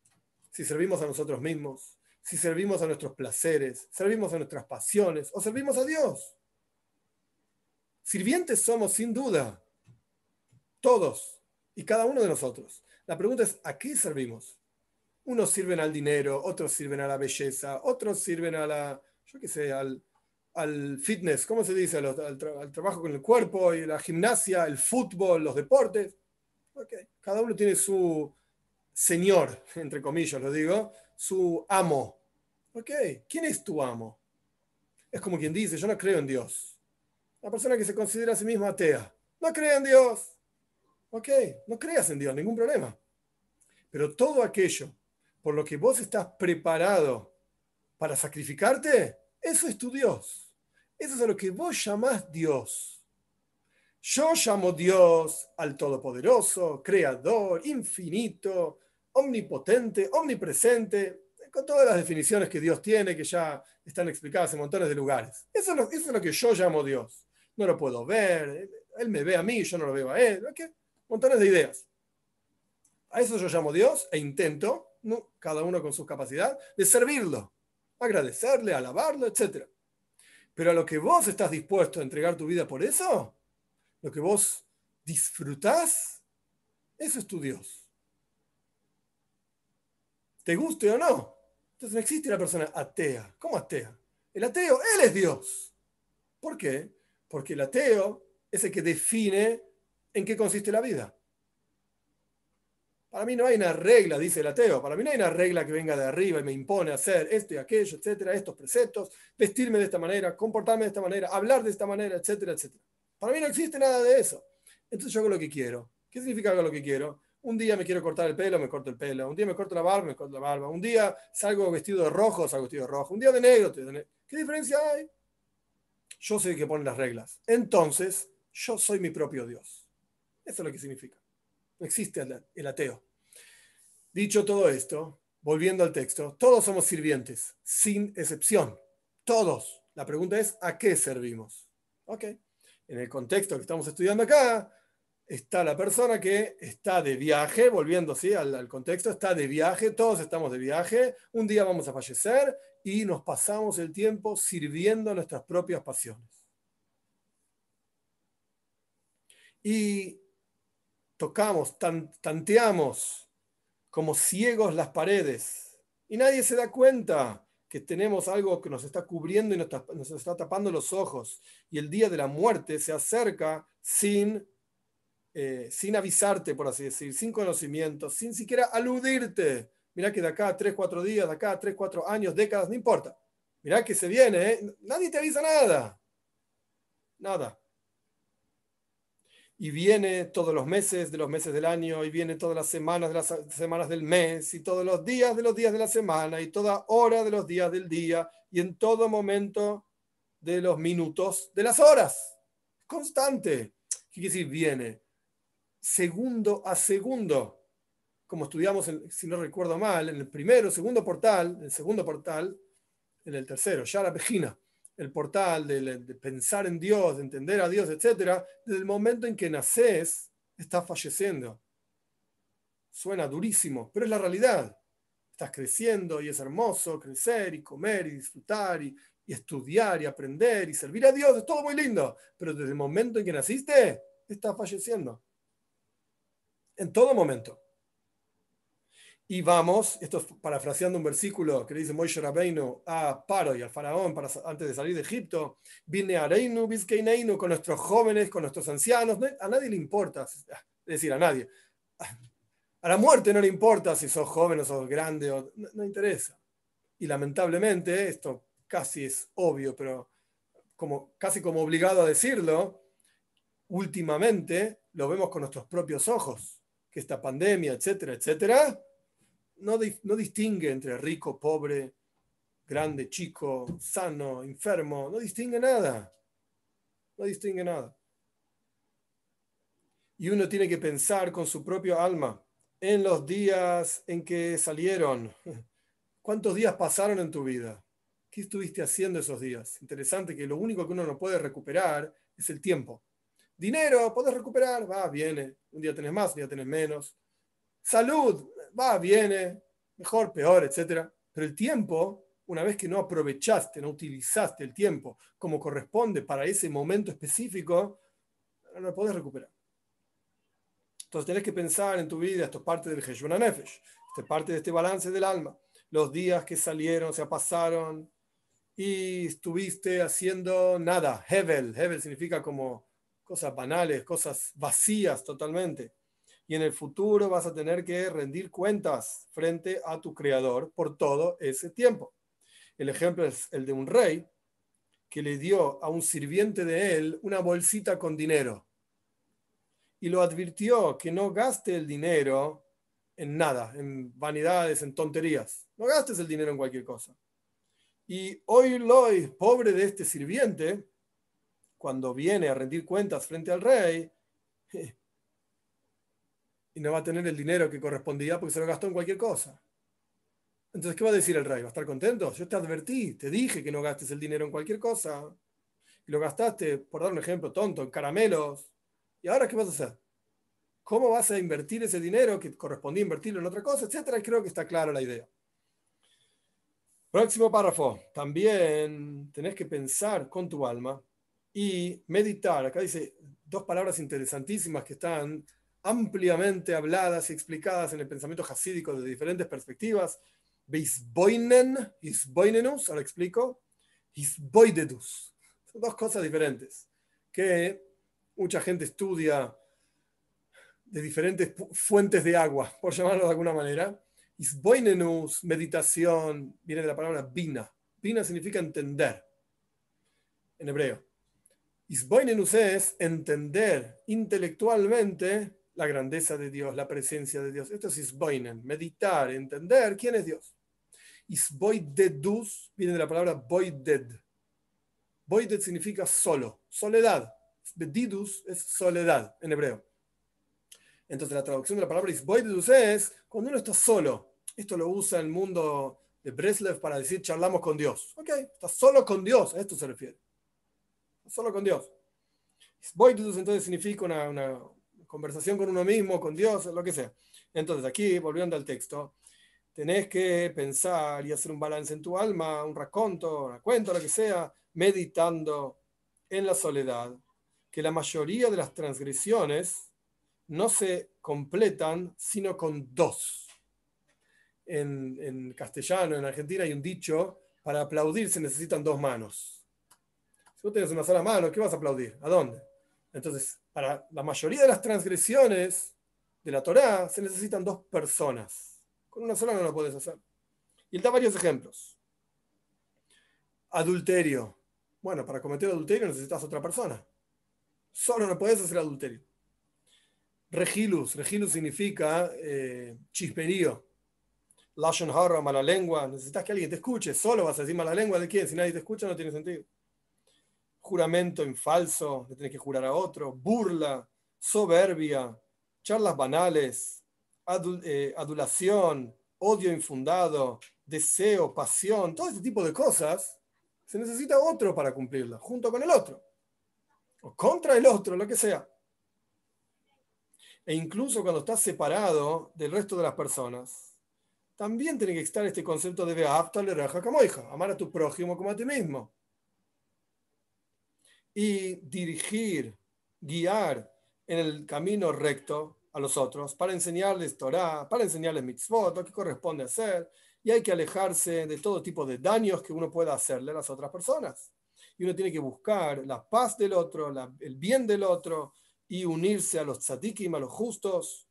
Si servimos a nosotros mismos, si servimos a nuestros placeres, servimos a nuestras pasiones o servimos a Dios. Sirvientes somos sin duda, todos y cada uno de nosotros. La pregunta es, ¿a qué servimos? Unos sirven al dinero, otros sirven a la belleza, otros sirven a la, yo qué sé, al, fitness, ¿cómo se dice? Al, trabajo con el cuerpo y la gimnasia, el fútbol, los deportes. Cada uno tiene su señor, entre comillas lo digo, su amo. Okay. ¿Quién es tu amo? Es como quien dice, yo no creo en Dios. La persona que se considera a sí misma atea. No cree en Dios. Ok, no creas en Dios, ningún problema. Pero todo aquello por lo que vos estás preparado para sacrificarte, eso es tu Dios. Eso es a lo que vos llamás Dios. Yo llamo Dios al Todopoderoso, Creador, infinito, omnipotente, omnipresente, con todas las definiciones que Dios tiene, que ya están explicadas en montones de lugares. Eso es lo, que yo llamo Dios. No lo puedo ver, Él me ve a mí, yo no lo veo a Él. Montones de ideas. A eso yo llamo Dios e intento cada uno con su capacidad, de servirlo, agradecerle, alabarlo, etc. Pero a lo que vos estás dispuesto a entregar tu vida por eso, lo que vos disfrutás, eso es tu Dios. ¿Te guste o no? Entonces no existe la persona atea. ¿Cómo atea? El ateo, él es Dios. ¿Por qué? Porque el ateo es el que define en qué consiste la vida. Para mí no hay una regla, dice el ateo, para mí no hay una regla que venga de arriba y me impone hacer esto y aquello, etcétera, estos preceptos, vestirme de esta manera, comportarme de esta manera, hablar de esta manera, etcétera, etcétera. Para mí no existe nada de eso. Entonces yo hago lo que quiero. ¿Qué significa hago lo que quiero? Un día me quiero cortar el pelo, me corto el pelo. Un día me corto la barba, me corto la barba. Un día salgo vestido de rojo, salgo vestido de rojo. Un día de negro, de negro. ¿Qué diferencia hay? Yo soy el que pone las reglas. Entonces, yo soy mi propio Dios. Eso es lo que significa. No existe el ateo. Dicho todo esto, volviendo al texto, todos somos sirvientes, sin excepción. Todos. La pregunta es, ¿a qué servimos? Ok. En el contexto que estamos estudiando acá, está la persona que está de viaje, volviendo al, al, contexto, está de viaje, todos estamos de viaje, un día vamos a fallecer y nos pasamos el tiempo sirviendo nuestras propias pasiones. Y tocamos, tanteamos como ciegos las paredes. Y nadie se da cuenta que tenemos algo que nos está cubriendo y nos está, tapando los ojos. Y el día de la muerte se acerca sin eh, sin avisarte, por así decir, sin conocimiento, sin siquiera aludirte. Mirá que de acá a 3, 4 días, de acá a 3, 4 años, décadas, no importa. Mirá que se viene, ¿eh? nadie te avisa nada. Nada. Y viene todos los meses de los meses del año, y viene todas las semanas de las semanas del mes, y todos los días de los días de la semana, y toda hora de los días del día, y en todo momento de los minutos de las horas. Constante. ¿Qué quiere decir viene? Segundo a segundo. Como estudiamos, si no recuerdo mal, en el primero, segundo portal, el segundo portal, en el tercero, ya la Pejina, el portal de, pensar en Dios, de entender a Dios, etc., desde el momento en que naces, estás falleciendo. Suena durísimo, pero es la realidad. Estás creciendo y es hermoso crecer y comer y disfrutar y, y estudiar y aprender y servir a Dios, es todo muy lindo, pero desde el momento en que naciste, estás falleciendo. En todo momento. Y vamos, esto es parafraseando un versículo que le dice Moishe Rabbeinu a Paro y al faraón para, antes de salir de Egipto, viene a Reinu, Vizkeineinu, con nuestros jóvenes, con nuestros ancianos, a nadie le importa, es decir, a nadie. A la muerte no le importa si sos joven o sos grande, o, no, interesa. Y lamentablemente, esto casi es obvio, pero como, casi como obligado a decirlo, últimamente lo vemos con nuestros propios ojos, que esta pandemia, etcétera, etcétera, no, no distingue entre rico, pobre, grande, chico, sano, enfermo, no distingue nada. No distingue nada. Y uno tiene que pensar con su propio alma en los días en que salieron. [laughs] ¿Cuántos días pasaron en tu vida? ¿Qué estuviste haciendo esos días? Interesante que lo único que uno no puede recuperar es el tiempo. Dinero, podés recuperar, va, viene. Un día tenés más, un día tenés menos. Salud, va, viene, mejor, peor, etc. Pero el tiempo, una vez que no aprovechaste, no utilizaste el tiempo como corresponde para ese momento específico, no lo podés recuperar. Entonces tenés que pensar en tu vida, esto es parte del Heshbon Nefesh, esto es parte de este balance del alma. Los días que salieron, se pasaron y estuviste haciendo nada. Hevel, Hevel significa como cosas banales, cosas vacías totalmente y en el futuro vas a tener que rendir cuentas frente a tu creador por todo ese tiempo. El ejemplo es el de un rey que le dio a un sirviente de él una bolsita con dinero y lo advirtió que no gaste el dinero en nada, en vanidades, en tonterías. No gastes el dinero en cualquier cosa. Y hoy Loy, pobre de este sirviente, cuando viene a rendir cuentas frente al rey, y no va a tener el dinero que correspondía porque se lo gastó en cualquier cosa. Entonces, ¿qué va a decir el rey? ¿Va a estar contento? Yo te advertí, te dije que no gastes el dinero en cualquier cosa. Y lo gastaste, por dar un ejemplo tonto, en caramelos. ¿Y ahora qué vas a hacer? ¿Cómo vas a invertir ese dinero que correspondía invertirlo en otra cosa, etcétera? Creo que está clara la idea. Próximo párrafo. También tenés que pensar con tu alma y meditar. Acá dice dos palabras interesantísimas que están ampliamente habladas y explicadas en el pensamiento hasídico de diferentes perspectivas. Beisboinen, hisboinenus, ahora explico, hisboidedus. Son dos cosas diferentes que mucha gente estudia de diferentes fuentes de agua, por llamarlo de alguna manera. Isboinenus, meditación, viene de la palabra bina. Bina significa entender en hebreo. Isboinenus es entender intelectualmente la grandeza de Dios, la presencia de Dios. Esto es isboinen, meditar, entender quién es Dios. Isboidedus viene de la palabra boided. Boided significa solo, soledad. Bedidus es soledad en hebreo. Entonces la traducción de la palabra isboidedus es cuando uno está solo. Esto lo usa el mundo de Breslev para decir charlamos con Dios. Ok, está solo con Dios, a esto se refiere. Solo con Dios. Isboidedus entonces significa una conversación con uno mismo, con Dios, lo que sea. Entonces, aquí, volviendo al texto, tenés que pensar y hacer un balance en tu alma, un raconto, un cuento, lo que sea, meditando en la soledad, que la mayoría de las transgresiones no se completan sino con dos. En, en castellano, en Argentina, hay un dicho, para aplaudir se necesitan dos manos. Si vos tenés una sola mano, ¿qué vas a aplaudir? ¿A dónde? Entonces, para la mayoría de las transgresiones de la Torá se necesitan dos personas. Con una sola no lo puedes hacer. Y él da varios ejemplos. Adulterio. Bueno, para cometer adulterio necesitas otra persona. Solo no puedes hacer adulterio. Regilus. Regilus significa eh, chisperío. Lashon hara, mala lengua. Necesitas que alguien te escuche. Solo vas a decir mala lengua de quién. Si nadie te escucha, no tiene sentido. Juramento en falso. Le tienes que jurar a otro. Burla. Soberbia. Charlas banales. Eh, adulación. Odio infundado. Deseo. Pasión. Todo este tipo de cosas. Se necesita otro para cumplirla. Junto con el otro. O contra el otro, lo que sea. E incluso cuando estás separado del resto de las personas, también tiene que estar este concepto de como hija, amar a tu prójimo como a ti mismo. Y dirigir, guiar en el camino recto a los otros para enseñarles Torah, para enseñarles mitzvot, lo que corresponde hacer, y hay que alejarse de todo tipo de daños que uno pueda hacerle a las otras personas. Y uno tiene que buscar la paz del otro, el bien del otro, y unirse a los tzadikim, a los justos,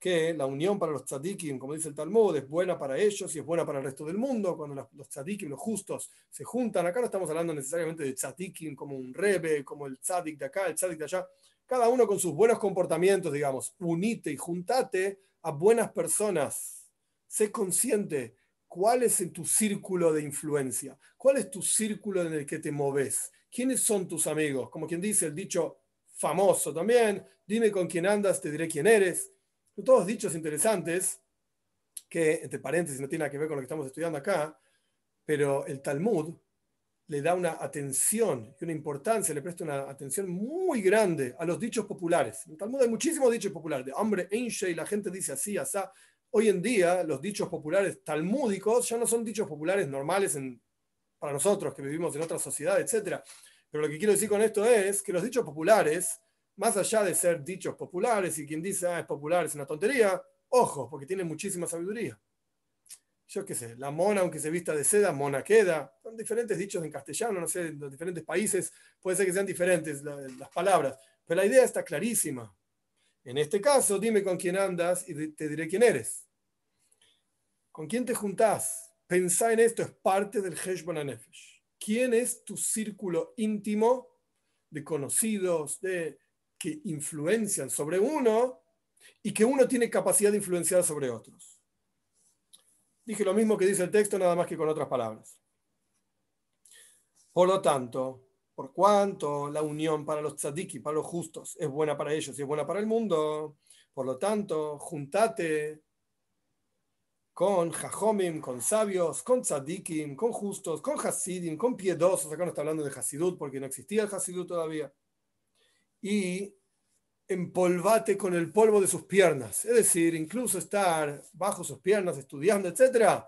que la unión para los tzadikim, como dice el Talmud, es buena para ellos y es buena para el resto del mundo. Cuando los tzadikim, los justos, se juntan, acá no estamos hablando necesariamente de tzadikim como un rebe, como el tzadik de acá, el tzadik de allá, cada uno con sus buenos comportamientos, digamos, unite y juntate a buenas personas. Sé consciente cuál es tu círculo de influencia, cuál es tu círculo en el que te moves, quiénes son tus amigos, como quien dice el dicho, famoso también, dime con quién andas, te diré quién eres. Todos dichos interesantes que, entre paréntesis, no tiene nada que ver con lo que estamos estudiando acá, pero el Talmud le da una atención y una importancia, le presta una atención muy grande a los dichos populares. En el Talmud hay muchísimos dichos populares, de hombre, y la gente dice así, así. Hoy en día los dichos populares talmúdicos ya no son dichos populares normales en, para nosotros que vivimos en otra sociedad, etcétera pero lo que quiero decir con esto es que los dichos populares, más allá de ser dichos populares y quien dice, ah, es popular, es una tontería, ojo, porque tienen muchísima sabiduría. Yo qué sé, la mona, aunque se vista de seda, mona queda. Son diferentes dichos en castellano, no sé, en los diferentes países puede ser que sean diferentes las palabras, pero la idea está clarísima. En este caso, dime con quién andas y te diré quién eres. ¿Con quién te juntás? Pensá en esto, es parte del Heshbon Nefesh quién es tu círculo íntimo de conocidos, de, que influencian sobre uno y que uno tiene capacidad de influenciar sobre otros. Dije lo mismo que dice el texto, nada más que con otras palabras. Por lo tanto, por cuanto la unión para los tzadiki, para los justos, es buena para ellos y es buena para el mundo, por lo tanto, juntate con jajomim, con sabios, con tzadikim, con justos, con hasidim, con piedosos. Acá no está hablando de hasidut porque no existía el hasidut todavía. Y empolvate con el polvo de sus piernas. Es decir, incluso estar bajo sus piernas, estudiando, etc.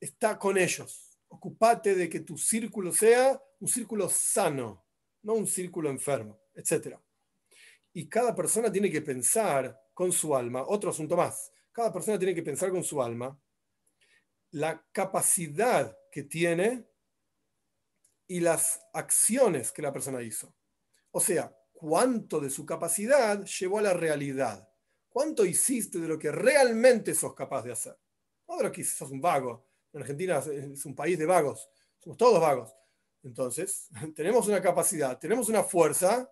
Está con ellos. Ocupate de que tu círculo sea un círculo sano, no un círculo enfermo, etc. Y cada persona tiene que pensar con su alma, otro asunto más, cada persona tiene que pensar con su alma la capacidad que tiene y las acciones que la persona hizo. O sea, cuánto de su capacidad llevó a la realidad. ¿Cuánto hiciste de lo que realmente sos capaz de hacer? No de lo que sos un vago. En Argentina es un país de vagos. Somos todos vagos. Entonces, [laughs] tenemos una capacidad, tenemos una fuerza.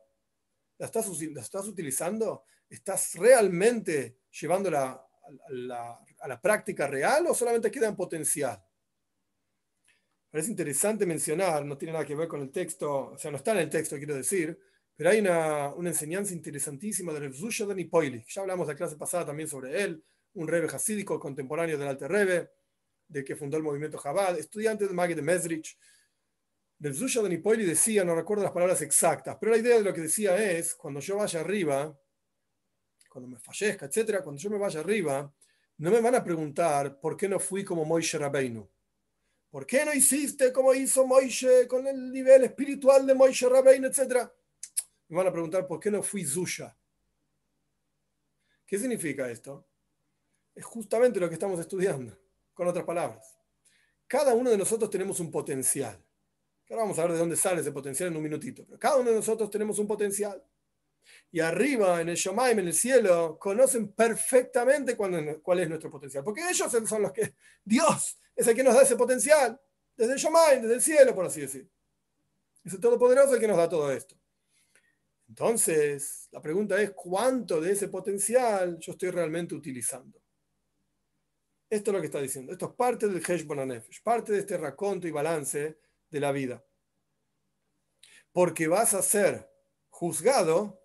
¿La estás, la utilizando? ¿Estás realmente llevándola a la, práctica real o solamente queda en potencial? Parece interesante mencionar, no tiene nada que ver con el texto, o sea, no está en el texto, quiero decir, pero hay una, una enseñanza interesantísima del Zusha de Nipoili. Ya hablamos de la clase pasada también sobre él, un rebe hasídico contemporáneo del Alte Rebe, de que fundó el movimiento Chabad, estudiante de Maggie de Mesrich. Del Zusha de Nipoili decía, no recuerdo las palabras exactas, pero la idea de lo que decía es, cuando yo vaya arriba, cuando me fallezca, etcétera, cuando yo me vaya arriba, no me van a preguntar por qué no fui como Moishe Rabbeinu. ¿Por qué no hiciste como hizo Moishe con el nivel espiritual de Moishe Rabbeinu, etcétera? Me van a preguntar por qué no fui Zusha. ¿Qué significa esto? Es justamente lo que estamos estudiando, con otras palabras. Cada uno de nosotros tenemos un potencial. Ahora vamos a ver de dónde sale ese potencial en un minutito. Pero cada uno de nosotros tenemos un potencial. Y arriba, en el Shomaim, en el cielo, conocen perfectamente cuál, es nuestro potencial. Porque ellos son los que, Dios es el que nos da ese potencial. Desde el Shomaim, desde el cielo, por así decir. Es el Todopoderoso el que nos da todo esto. Entonces, la pregunta es, ¿cuánto de ese potencial yo estoy realmente utilizando? Esto es lo que está diciendo. Esto es parte del Heshbon Anefesh, parte de este raconto y balance de la vida. Porque vas a ser juzgado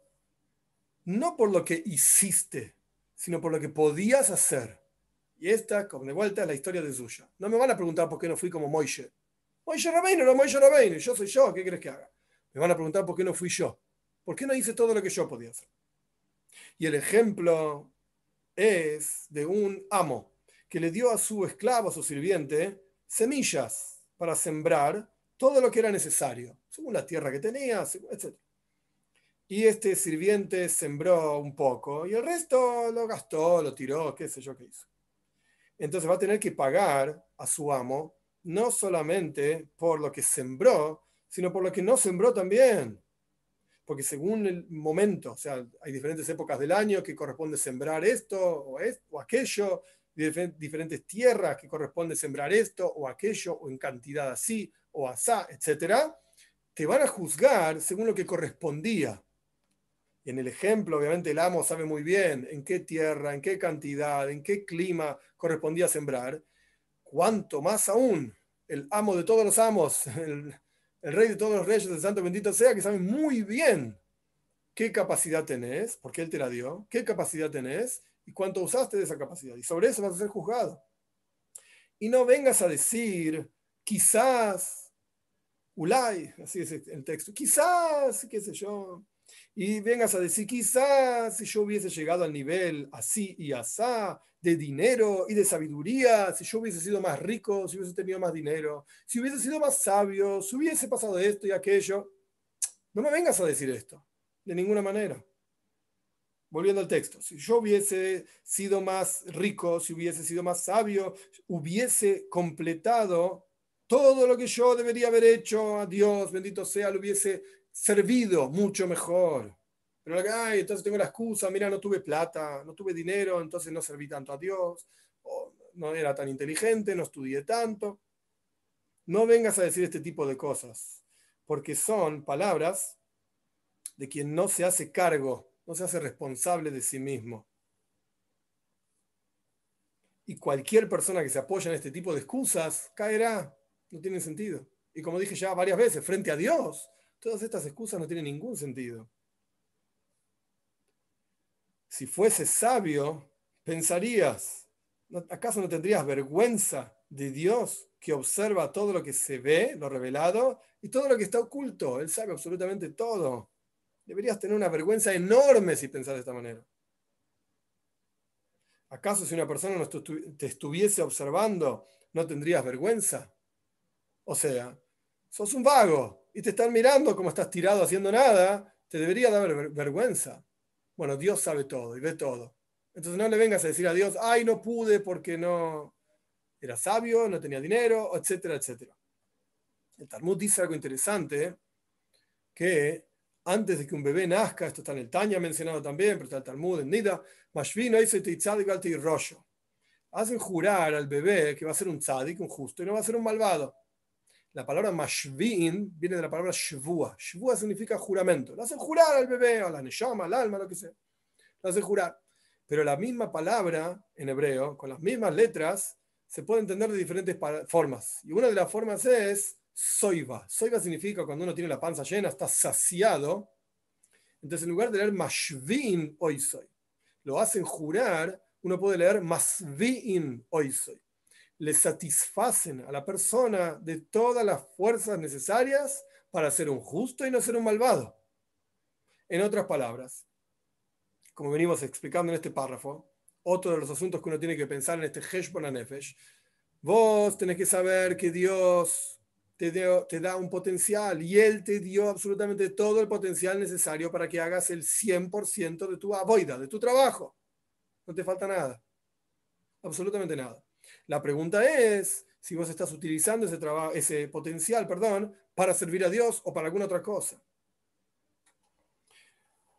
no por lo que hiciste, sino por lo que podías hacer. Y esta, como de vuelta, es la historia de Zuya. No me van a preguntar por qué no fui como Moishe. Moishe Rabbeinu, no Moishe Rabbeinu, yo soy yo, ¿qué crees que haga? Me van a preguntar por qué no fui yo. ¿Por qué no hice todo lo que yo podía hacer? Y el ejemplo es de un amo que le dio a su esclavo, a su sirviente, semillas para sembrar todo lo que era necesario, según la tierra que tenía, etc. Y este sirviente sembró un poco y el resto lo gastó, lo tiró, qué sé yo qué hizo. Entonces va a tener que pagar a su amo no solamente por lo que sembró, sino por lo que no sembró también. Porque según el momento, o sea, hay diferentes épocas del año que corresponde sembrar esto o, esto, o aquello, diferentes tierras que corresponde sembrar esto o aquello, o en cantidad así o asá, etcétera, te van a juzgar según lo que correspondía. En el ejemplo, obviamente, el amo sabe muy bien en qué tierra, en qué cantidad, en qué clima correspondía sembrar. Cuanto más aún el amo de todos los amos, [laughs] el rey de todos los reyes, el santo bendito sea, que sabe muy bien qué capacidad tenés, porque él te la dio, qué capacidad tenés y cuánto usaste de esa capacidad. Y sobre eso vas a ser juzgado. Y no vengas a decir, quizás, Ulay, así es el texto, quizás, qué sé yo, y vengas a decir, quizás si yo hubiese llegado al nivel así y asá, de dinero y de sabiduría, si yo hubiese sido más rico, si hubiese tenido más dinero, si hubiese sido más sabio, si hubiese pasado esto y aquello, no me vengas a decir esto, de ninguna manera volviendo al texto, si yo hubiese sido más rico, si hubiese sido más sabio, hubiese completado todo lo que yo debería haber hecho a Dios, bendito sea, lo hubiese servido mucho mejor. Pero ay, entonces tengo la excusa, mira, no tuve plata, no tuve dinero, entonces no serví tanto a Dios, no era tan inteligente, no estudié tanto. No vengas a decir este tipo de cosas, porque son palabras de quien no se hace cargo no se hace responsable de sí mismo. Y cualquier persona que se apoya en este tipo de excusas caerá, no tiene sentido. Y como dije ya varias veces, frente a Dios, todas estas excusas no tienen ningún sentido. Si fuese sabio, pensarías, ¿acaso no tendrías vergüenza de Dios que observa todo lo que se ve, lo revelado, y todo lo que está oculto? Él sabe absolutamente todo. Deberías tener una vergüenza enorme si pensás de esta manera. ¿Acaso si una persona no te estuviese observando, no tendrías vergüenza? O sea, sos un vago y te están mirando como estás tirado haciendo nada, te debería dar vergüenza. Bueno, Dios sabe todo y ve todo. Entonces no le vengas a decir a Dios, ay, no pude porque no era sabio, no tenía dinero, etcétera, etcétera. El Talmud dice algo interesante, que antes de que un bebé nazca, esto está en el Tanya mencionado también, pero está el Talmud en Nida, Mashvino y Rosho. Hacen jurar al bebé que va a ser un tzadik, un justo, y no va a ser un malvado. La palabra mashvin viene de la palabra shvua. Shvua significa juramento. Lo hacen jurar al bebé, a la neshama, al alma, lo que sea. Lo hacen jurar. Pero la misma palabra en hebreo, con las mismas letras, se puede entender de diferentes formas. Y una de las formas es soiva. Soiva significa cuando uno tiene la panza llena, está saciado. Entonces, en lugar de leer mashvin hoy soy, lo hacen jurar, uno puede leer masvin hoy soy. Le satisfacen a la persona de todas las fuerzas necesarias para ser un justo y no ser un malvado. En otras palabras, como venimos explicando en este párrafo, otro de los asuntos que uno tiene que pensar en este Heshbon Nefesh, vos tenés que saber que Dios te, da un potencial y Él te dio absolutamente todo el potencial necesario para que hagas el 100% de tu avoida, de tu trabajo. No te falta nada. Absolutamente nada. La pregunta es si vos estás utilizando ese, ese potencial perdón, para servir a Dios o para alguna otra cosa.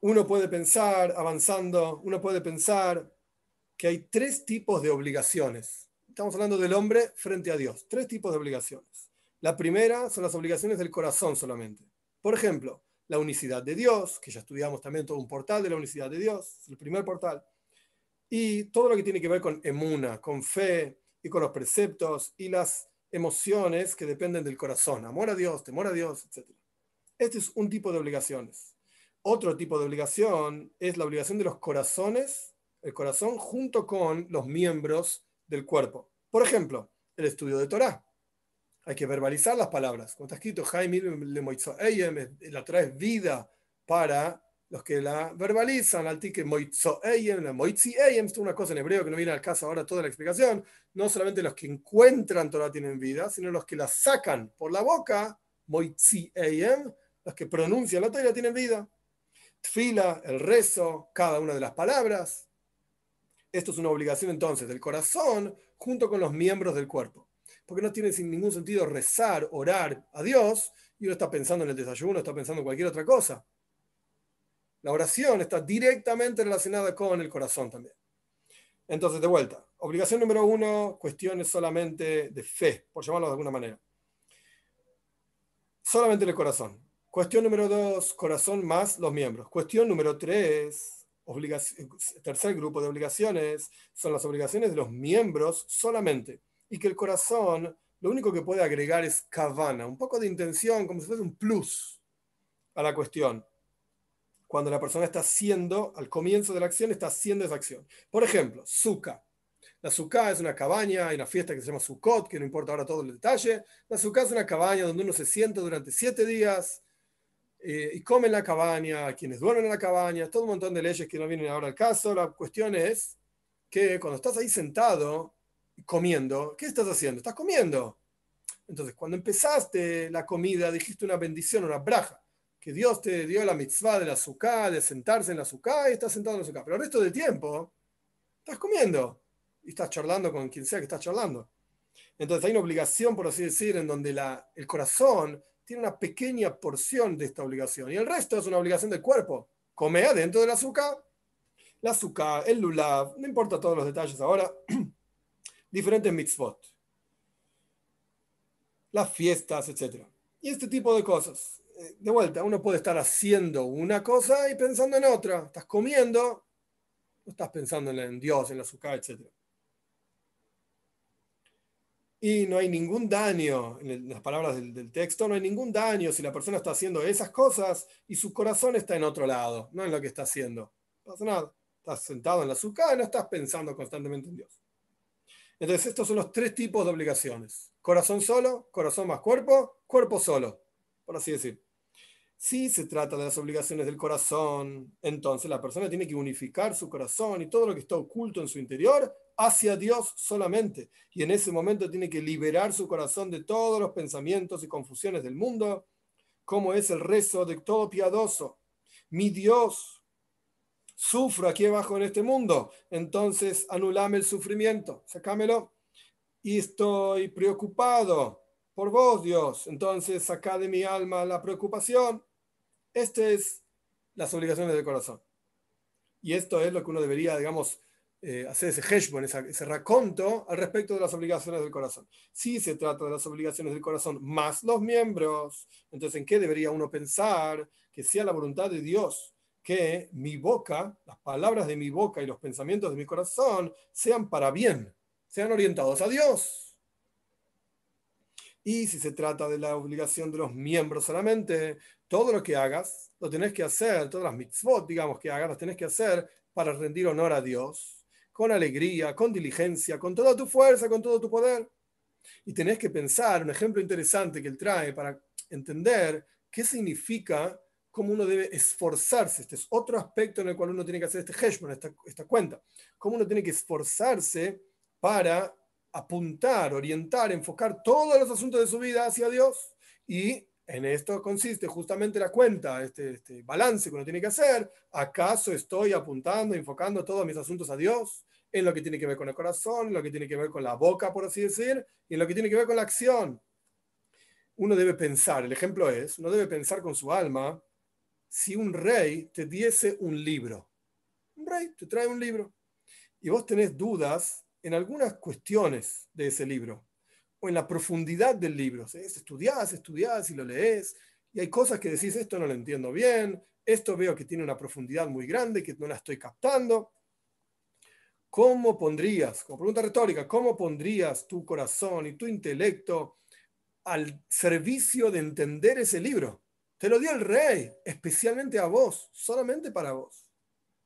uno puede pensar, avanzando, uno puede pensar que hay tres tipos de obligaciones. Estamos hablando del hombre frente a Dios. Tres tipos de obligaciones. La primera son las obligaciones del corazón solamente. Por ejemplo, la unicidad de Dios, que ya estudiamos también todo un portal de la unicidad de Dios, el primer portal. Y todo lo que tiene que ver con emuna, con fe y con los preceptos y las emociones que dependen del corazón. Amor a Dios, temor a Dios, etc. Este es un tipo de obligaciones. Otro tipo de obligación es la obligación de los corazones, el corazón junto con los miembros del cuerpo. Por ejemplo, el estudio de Torah. Hay que verbalizar las palabras. Como está escrito, Jaime la Torah vida para los que la verbalizan, al que moitzo la moitzi esto es una cosa en hebreo que no viene al caso ahora toda la explicación, no solamente los que encuentran Torah tienen vida, sino los que la sacan por la boca, moitzi los que pronuncian la Torah tienen vida. Tfila, el rezo, cada una de las palabras. Esto es una obligación entonces del corazón junto con los miembros del cuerpo. Porque no tiene sin ningún sentido rezar, orar a Dios y uno está pensando en el desayuno, está pensando en cualquier otra cosa. La oración está directamente relacionada con el corazón también. Entonces, de vuelta, obligación número uno, cuestiones solamente de fe, por llamarlo de alguna manera. Solamente el corazón. Cuestión número dos, corazón más los miembros. Cuestión número tres, tercer grupo de obligaciones, son las obligaciones de los miembros solamente. Y que el corazón lo único que puede agregar es kavana, un poco de intención, como si fuese un plus a la cuestión cuando la persona está haciendo, al comienzo de la acción, está haciendo esa acción. Por ejemplo, Sukkah. La Sukkah es una cabaña, hay una fiesta que se llama Sukkot, que no importa ahora todo el detalle. La Sukkah es una cabaña donde uno se sienta durante siete días eh, y come en la cabaña, quienes duermen en la cabaña, todo un montón de leyes que no vienen ahora al caso. La cuestión es que cuando estás ahí sentado comiendo, ¿qué estás haciendo? Estás comiendo. Entonces, cuando empezaste la comida, dijiste una bendición, una braja que Dios te dio la mitzvah de la azúcar, de sentarse en la azúcar y estás sentado en la azúcar. Pero el resto del tiempo estás comiendo y estás charlando con quien sea que estás charlando. Entonces hay una obligación, por así decir, en donde la, el corazón tiene una pequeña porción de esta obligación y el resto es una obligación del cuerpo. Come adentro del azúcar, la azúcar, el lulav, no importa todos los detalles ahora, [clears throat] diferentes mitzvot, las fiestas, etc. Y este tipo de cosas de vuelta, uno puede estar haciendo una cosa y pensando en otra. Estás comiendo, no estás pensando en Dios, en la azúcar, etc. Y no hay ningún daño, en las palabras del, texto, no hay ningún daño si la persona está haciendo esas cosas y su corazón está en otro lado, no en lo que está haciendo. No pasa nada. Estás sentado en la azúcar y no estás pensando constantemente en Dios. Entonces, estos son los tres tipos de obligaciones. Corazón solo, corazón más cuerpo, cuerpo solo, por así decir. Si se trata de las obligaciones del corazón, entonces la persona tiene que unificar su corazón y todo lo que está oculto en su interior hacia Dios solamente. Y en ese momento tiene que liberar su corazón de todos los pensamientos y confusiones del mundo, como es el rezo de todo piadoso. Mi Dios, sufro aquí abajo en este mundo, entonces anulame el sufrimiento, sacámelo. Y estoy preocupado por vos, Dios. Entonces saca de mi alma la preocupación. Estas es las obligaciones del corazón. Y esto es lo que uno debería, digamos, eh, hacer ese heshbon, ese raconto al respecto de las obligaciones del corazón. Si se trata de las obligaciones del corazón más los miembros, entonces ¿en qué debería uno pensar que sea la voluntad de Dios que mi boca, las palabras de mi boca y los pensamientos de mi corazón sean para bien, sean orientados a Dios? Y si se trata de la obligación de los miembros solamente, todo lo que hagas, lo tenés que hacer, todas las mitzvot, digamos, que hagas, las tenés que hacer para rendir honor a Dios, con alegría, con diligencia, con toda tu fuerza, con todo tu poder. Y tenés que pensar, un ejemplo interesante que él trae para entender qué significa cómo uno debe esforzarse. Este es otro aspecto en el cual uno tiene que hacer este heshbon, esta, esta cuenta. Cómo uno tiene que esforzarse para apuntar, orientar, enfocar todos los asuntos de su vida hacia Dios. Y en esto consiste justamente la cuenta, este, este, balance que uno tiene que hacer. ¿Acaso estoy apuntando, enfocando todos mis asuntos a Dios? En lo que tiene que ver con el corazón, en lo que tiene que ver con la boca, por así decir, y en lo que tiene que ver con la acción. Uno debe pensar, el ejemplo es, uno debe pensar con su alma, si un rey te diese un libro. Un rey te trae un libro y vos tenés dudas en algunas cuestiones de ese libro o en la profundidad del libro. Estudiás, estudiás y lo lees y hay cosas que decís, esto no lo entiendo bien, esto veo que tiene una profundidad muy grande que no la estoy captando. ¿Cómo pondrías, como pregunta retórica, cómo pondrías tu corazón y tu intelecto al servicio de entender ese libro? Te lo dio el rey, especialmente a vos, solamente para vos,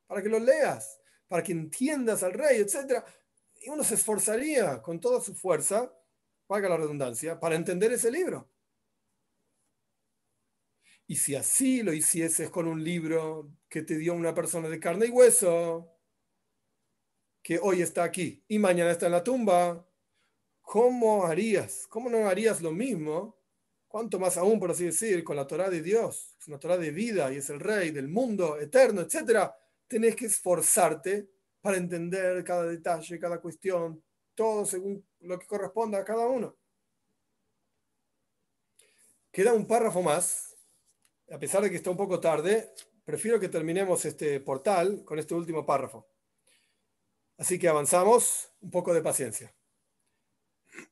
para que lo leas, para que entiendas al rey, etc. Y uno se esforzaría con toda su fuerza, paga la redundancia, para entender ese libro. Y si así lo hicieses con un libro que te dio una persona de carne y hueso, que hoy está aquí y mañana está en la tumba, ¿cómo harías? ¿Cómo no harías lo mismo cuanto más aún, por así decir, con la Torah de Dios, es una Torah de vida y es el rey del mundo eterno, etcétera, tenés que esforzarte para entender cada detalle, cada cuestión, todo según lo que corresponda a cada uno. Queda un párrafo más, a pesar de que está un poco tarde, prefiero que terminemos este portal con este último párrafo. Así que avanzamos, un poco de paciencia.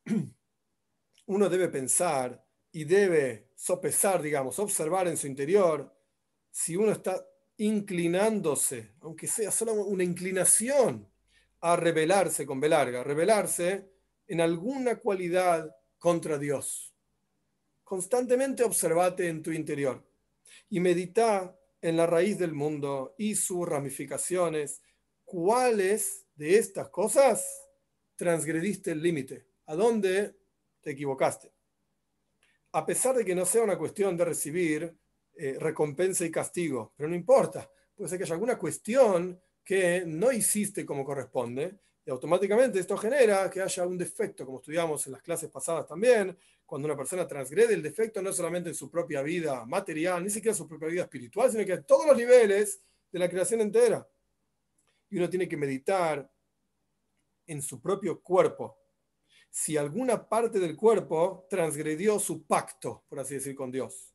[clears throat] Uno debe pensar y debe sopesar, digamos, observar en su interior si uno está inclinándose, aunque sea solo una inclinación, a rebelarse con velarga, rebelarse en alguna cualidad contra Dios. Constantemente observate en tu interior y medita en la raíz del mundo y sus ramificaciones. ¿Cuáles de estas cosas transgrediste el límite? ¿A dónde te equivocaste? a pesar de que no sea una cuestión de recibir eh, recompensa y castigo, pero no importa, puede ser que haya alguna cuestión que no hiciste como corresponde, y automáticamente esto genera que haya un defecto, como estudiamos en las clases pasadas también, cuando una persona transgrede el defecto no solamente en su propia vida material, ni siquiera en su propia vida espiritual, sino que en todos los niveles de la creación entera. Y uno tiene que meditar en su propio cuerpo, si alguna parte del cuerpo transgredió su pacto, por así decir, con Dios.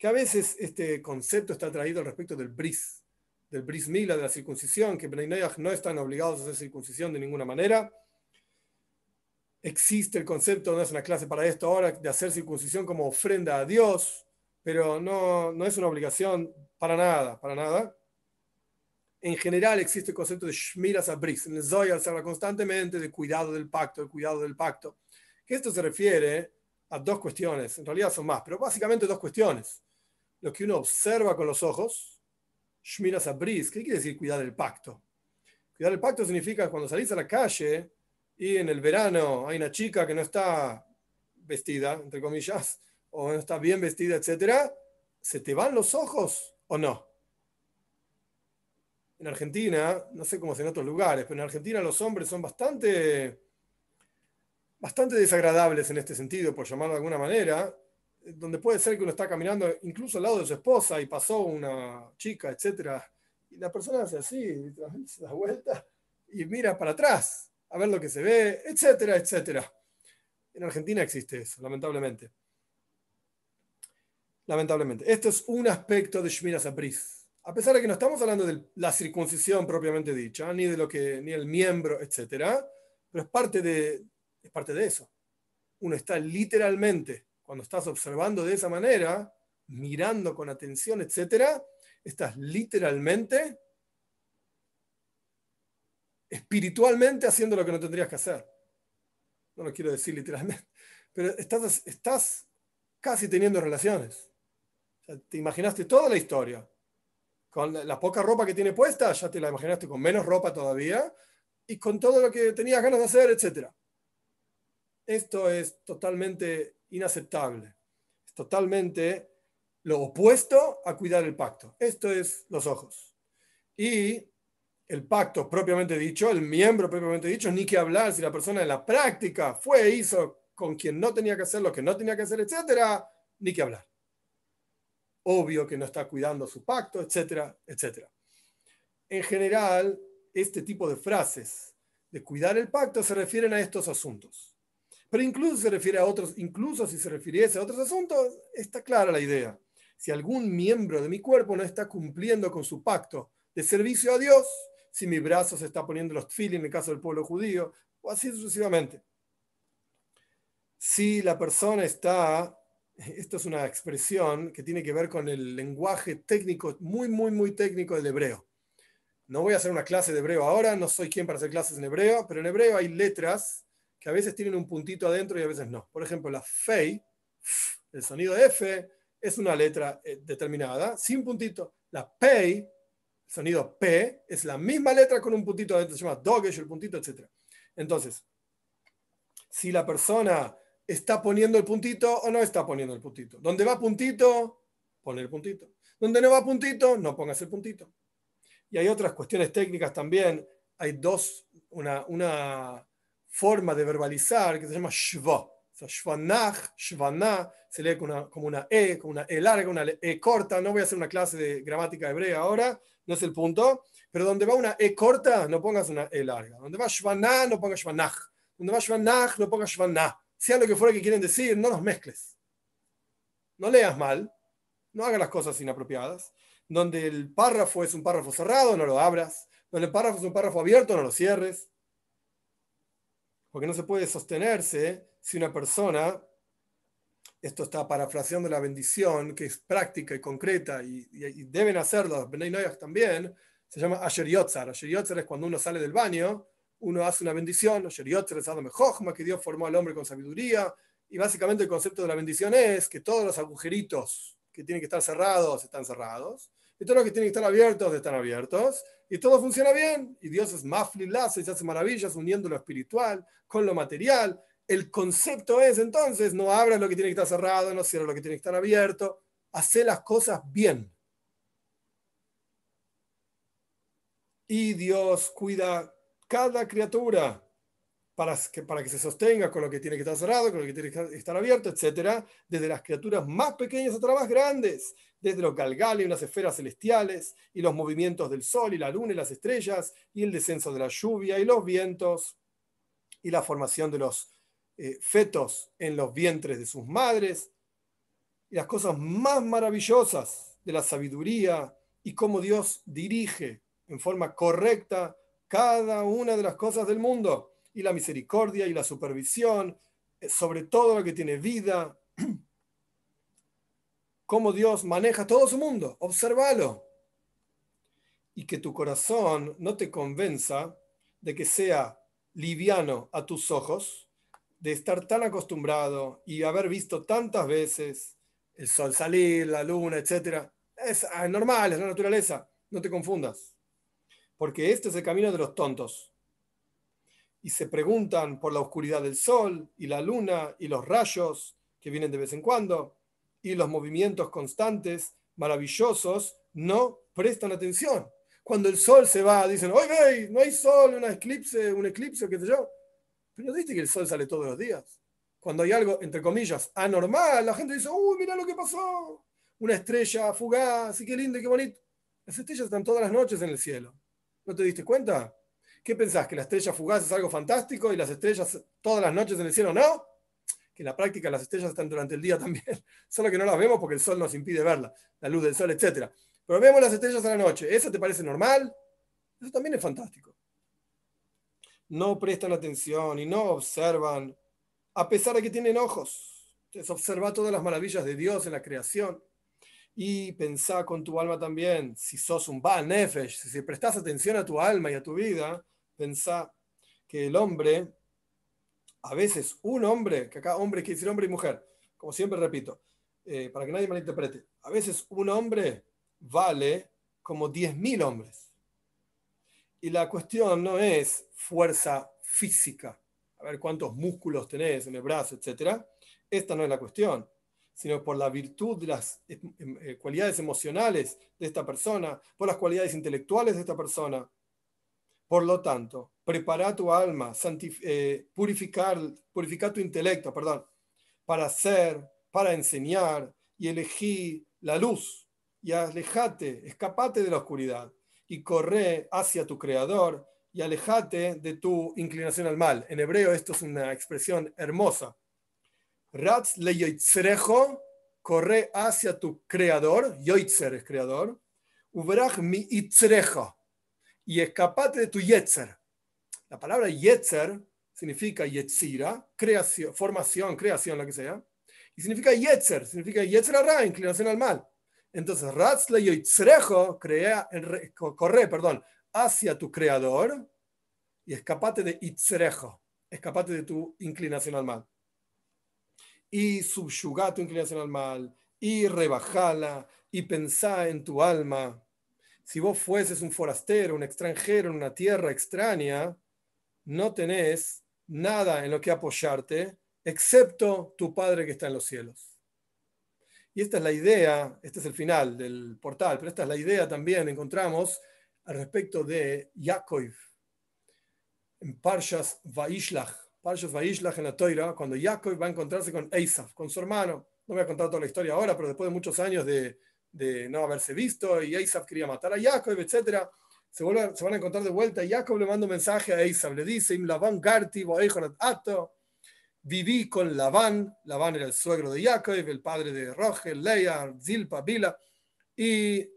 Que a veces este concepto está traído al respecto del bris, del bris mila, de la circuncisión, que no están obligados a hacer circuncisión de ninguna manera. Existe el concepto, no es una clase para esto ahora, de hacer circuncisión como ofrenda a Dios, pero no, no es una obligación para nada, para nada en general existe el concepto de Shmiras Abris. En el Zoyar se habla constantemente de cuidado del pacto, de cuidado del pacto. Que esto se refiere a dos cuestiones, en realidad son más, pero básicamente dos cuestiones. Lo que uno observa con los ojos, Shmiras Abris, ¿qué quiere decir cuidar del pacto? Cuidar el pacto significa cuando salís a la calle y en el verano hay una chica que no está vestida, entre comillas, [laughs] o no está bien vestida, etc., ¿se te van los ojos o no? en Argentina, no sé cómo es en otros lugares, pero en Argentina los hombres son bastante, bastante desagradables en este sentido, por llamarlo de alguna manera, donde puede ser que uno está caminando incluso al lado de su esposa y pasó una chica, etc. Y la persona hace así, se [laughs] da vuelta y mira para atrás a ver lo que se ve, etcétera, etcétera. En Argentina existe eso, lamentablemente. Lamentablemente. Esto es un aspecto de Shmira Sapris a pesar de que no estamos hablando de la circuncisión propiamente dicha, ni de lo que, ni el miembro, etcétera, pero es parte de, es parte de eso. Uno está literalmente, cuando estás observando de esa manera, mirando con atención, etcétera, estás literalmente, espiritualmente haciendo lo que no tendrías que hacer. No lo quiero decir literalmente, [laughs] pero estás, estás casi teniendo relaciones. te imaginaste toda la historia, con la poca ropa que tiene puesta, ya te la imaginaste con menos ropa todavía, y con todo lo que tenías ganas de hacer, etc. Esto es totalmente inaceptable. Es totalmente lo opuesto a cuidar el pacto. Esto es los ojos. Y el pacto propiamente dicho, el miembro propiamente dicho, ni que hablar si la persona en la práctica fue hizo con quien no tenía que hacer lo que no tenía que hacer, etcétera, ni que hablar obvio que no está cuidando su pacto, etcétera, etcétera. En general, este tipo de frases de cuidar el pacto se refieren a estos asuntos. Pero incluso se refiere a otros, incluso si se refiriese a otros asuntos, está clara la idea. si algún miembro de mi cuerpo no está cumpliendo con su pacto de servicio a Dios, si mi brazo se está poniendo los tfili en el caso del pueblo judío, o así sucesivamente. Si la persona está, esto es una expresión que tiene que ver con el lenguaje técnico, muy, muy, muy técnico del hebreo. No voy a hacer una clase de hebreo ahora, no soy quien para hacer clases en hebreo, pero en hebreo hay letras que a veces tienen un puntito adentro y a veces no. Por ejemplo, la fei, el sonido F, es una letra eh, determinada, sin puntito. La pei, el sonido P, es la misma letra con un puntito adentro, se llama dogesh, el puntito, etc. Entonces, si la persona está poniendo el puntito o no está poniendo el puntito. Donde va puntito, pone el puntito. Donde no va puntito, no pongas el puntito. Y hay otras cuestiones técnicas también. Hay dos, una, una forma de verbalizar que se llama shva. O sea, shvanach, shvaná, se lee como una, como una E, como una E larga, una E corta. No voy a hacer una clase de gramática hebrea ahora, no es el punto. Pero donde va una E corta, no pongas una E larga. Donde va shvaná, no pongas shvanach. Donde va shvanach, no pongas shvaná. Sea lo que fuera que quieren decir, no los mezcles. No leas mal, no hagas las cosas inapropiadas donde el párrafo es un párrafo cerrado, no lo abras. Donde el párrafo es un párrafo abierto, no lo cierres. Porque no se puede sostenerse si una persona, esto está parafraseando la bendición, que es práctica y concreta, y, deben hacerlo, Benay también, se llama Asher Yotzar. Asher Yotzar es cuando uno sale del baño, uno hace una bendición, Asher Yotzar es Adam que Dios formó al hombre con sabiduría, y básicamente el concepto de la bendición es que todos los agujeritos que tienen que estar cerrados están cerrados, y todos los que tienen que estar abiertos están abiertos, y todo funciona bien, y Dios es mafli y se hace maravillas uniendo lo espiritual con lo material. El concepto es entonces, no abras lo que tiene que estar cerrado, no cierres lo que tiene que estar abierto, hace las cosas bien. Y Dios cuida cada criatura para que, para que se sostenga con lo que tiene que estar cerrado, con lo que tiene que estar abierto, etc. Desde las criaturas más pequeñas hasta las más grandes desde los galgales y las esferas celestiales, y los movimientos del sol y la luna y las estrellas, y el descenso de la lluvia y los vientos, y la formación de los eh, fetos en los vientres de sus madres, y las cosas más maravillosas de la sabiduría y cómo Dios dirige en forma correcta cada una de las cosas del mundo, y la misericordia y la supervisión eh, sobre todo lo que tiene vida cómo Dios maneja todo su mundo. Obsérvalo. Y que tu corazón no te convenza de que sea liviano a tus ojos, de estar tan acostumbrado y haber visto tantas veces el sol salir, la luna, etc. Es ah, normal, es la naturaleza. No te confundas. Porque este es el camino de los tontos. Y se preguntan por la oscuridad del sol y la luna y los rayos que vienen de vez en cuando y los movimientos constantes, maravillosos, no prestan atención. Cuando el sol se va, dicen, oye, no hay sol, una eclipse, un eclipse, qué sé yo. Pero no viste que el sol sale todos los días. Cuando hay algo, entre comillas, anormal, la gente dice, uy, mira lo que pasó. Una estrella fugaz, y qué lindo y qué bonito. Las estrellas están todas las noches en el cielo. ¿No te diste cuenta? ¿Qué pensás? ¿Que la estrella fugaz es algo fantástico y las estrellas todas las noches en el cielo no? En la práctica las estrellas están durante el día [laughs] también, solo que no las vemos porque el sol nos impide verla, la luz del sol, etc. Pero vemos las estrellas a la noche. ¿Eso te parece normal? Eso también es fantástico. No prestan atención y no observan, a pesar de que tienen ojos. Entonces observa todas las maravillas de Dios en la creación y pensá con tu alma también, si sos un Baal Nefesh, si prestas atención a tu alma y a tu vida, pensá que el hombre a veces un hombre, que acá hombre quiere decir hombre y mujer, como siempre repito, eh, para que nadie malinterprete, a veces un hombre vale como 10.000 hombres. Y la cuestión no es fuerza física, a ver cuántos músculos tenés en el brazo, etc. Esta no es la cuestión, sino por la virtud de las eh, eh, cualidades emocionales de esta persona, por las cualidades intelectuales de esta persona, por lo tanto, prepara tu alma, eh, purificar, purificar tu intelecto, perdón, para hacer, para enseñar y elegir la luz y alejate, escapate de la oscuridad y corre hacia tu creador y alejate de tu inclinación al mal. En hebreo esto es una expresión hermosa. Ratz corre hacia tu creador, Yoitzer es creador, ubrach mi itzreja, y escapate de tu yetzer. La palabra yetzer significa yetzira, creación, formación, creación, lo que sea, y significa yetzer, significa yetzer ra, inclinación al mal. Entonces, ratzla yoitzrejo, crea, corre, perdón, hacia tu creador y escapate de itzrejo, escapate de tu inclinación al mal y subyuga tu inclinación al mal, y rebajala, y pensá en tu alma. Si vos fueses un forastero, un extranjero en una tierra extraña, no tenés nada en lo que apoyarte, excepto tu Padre que está en los cielos. Y esta es la idea, este es el final del portal, pero esta es la idea también, encontramos al respecto de Yaakov en Parshas Vaishlach, Parshas Vaishlach en la Toira, cuando Jacob va a encontrarse con Esav, con su hermano. No voy a contar toda la historia ahora, pero después de muchos años de, no haberse visto y Esav quería matar a Jacob, etc., se, se van a encontrar de vuelta y Jacob le manda un mensaje a Esav, le dice, Im Lavan Garti, Ato, viví con Labán, Labán era el suegro de Jacob, el padre de Rogel, Leia, Zilpa, Bila, y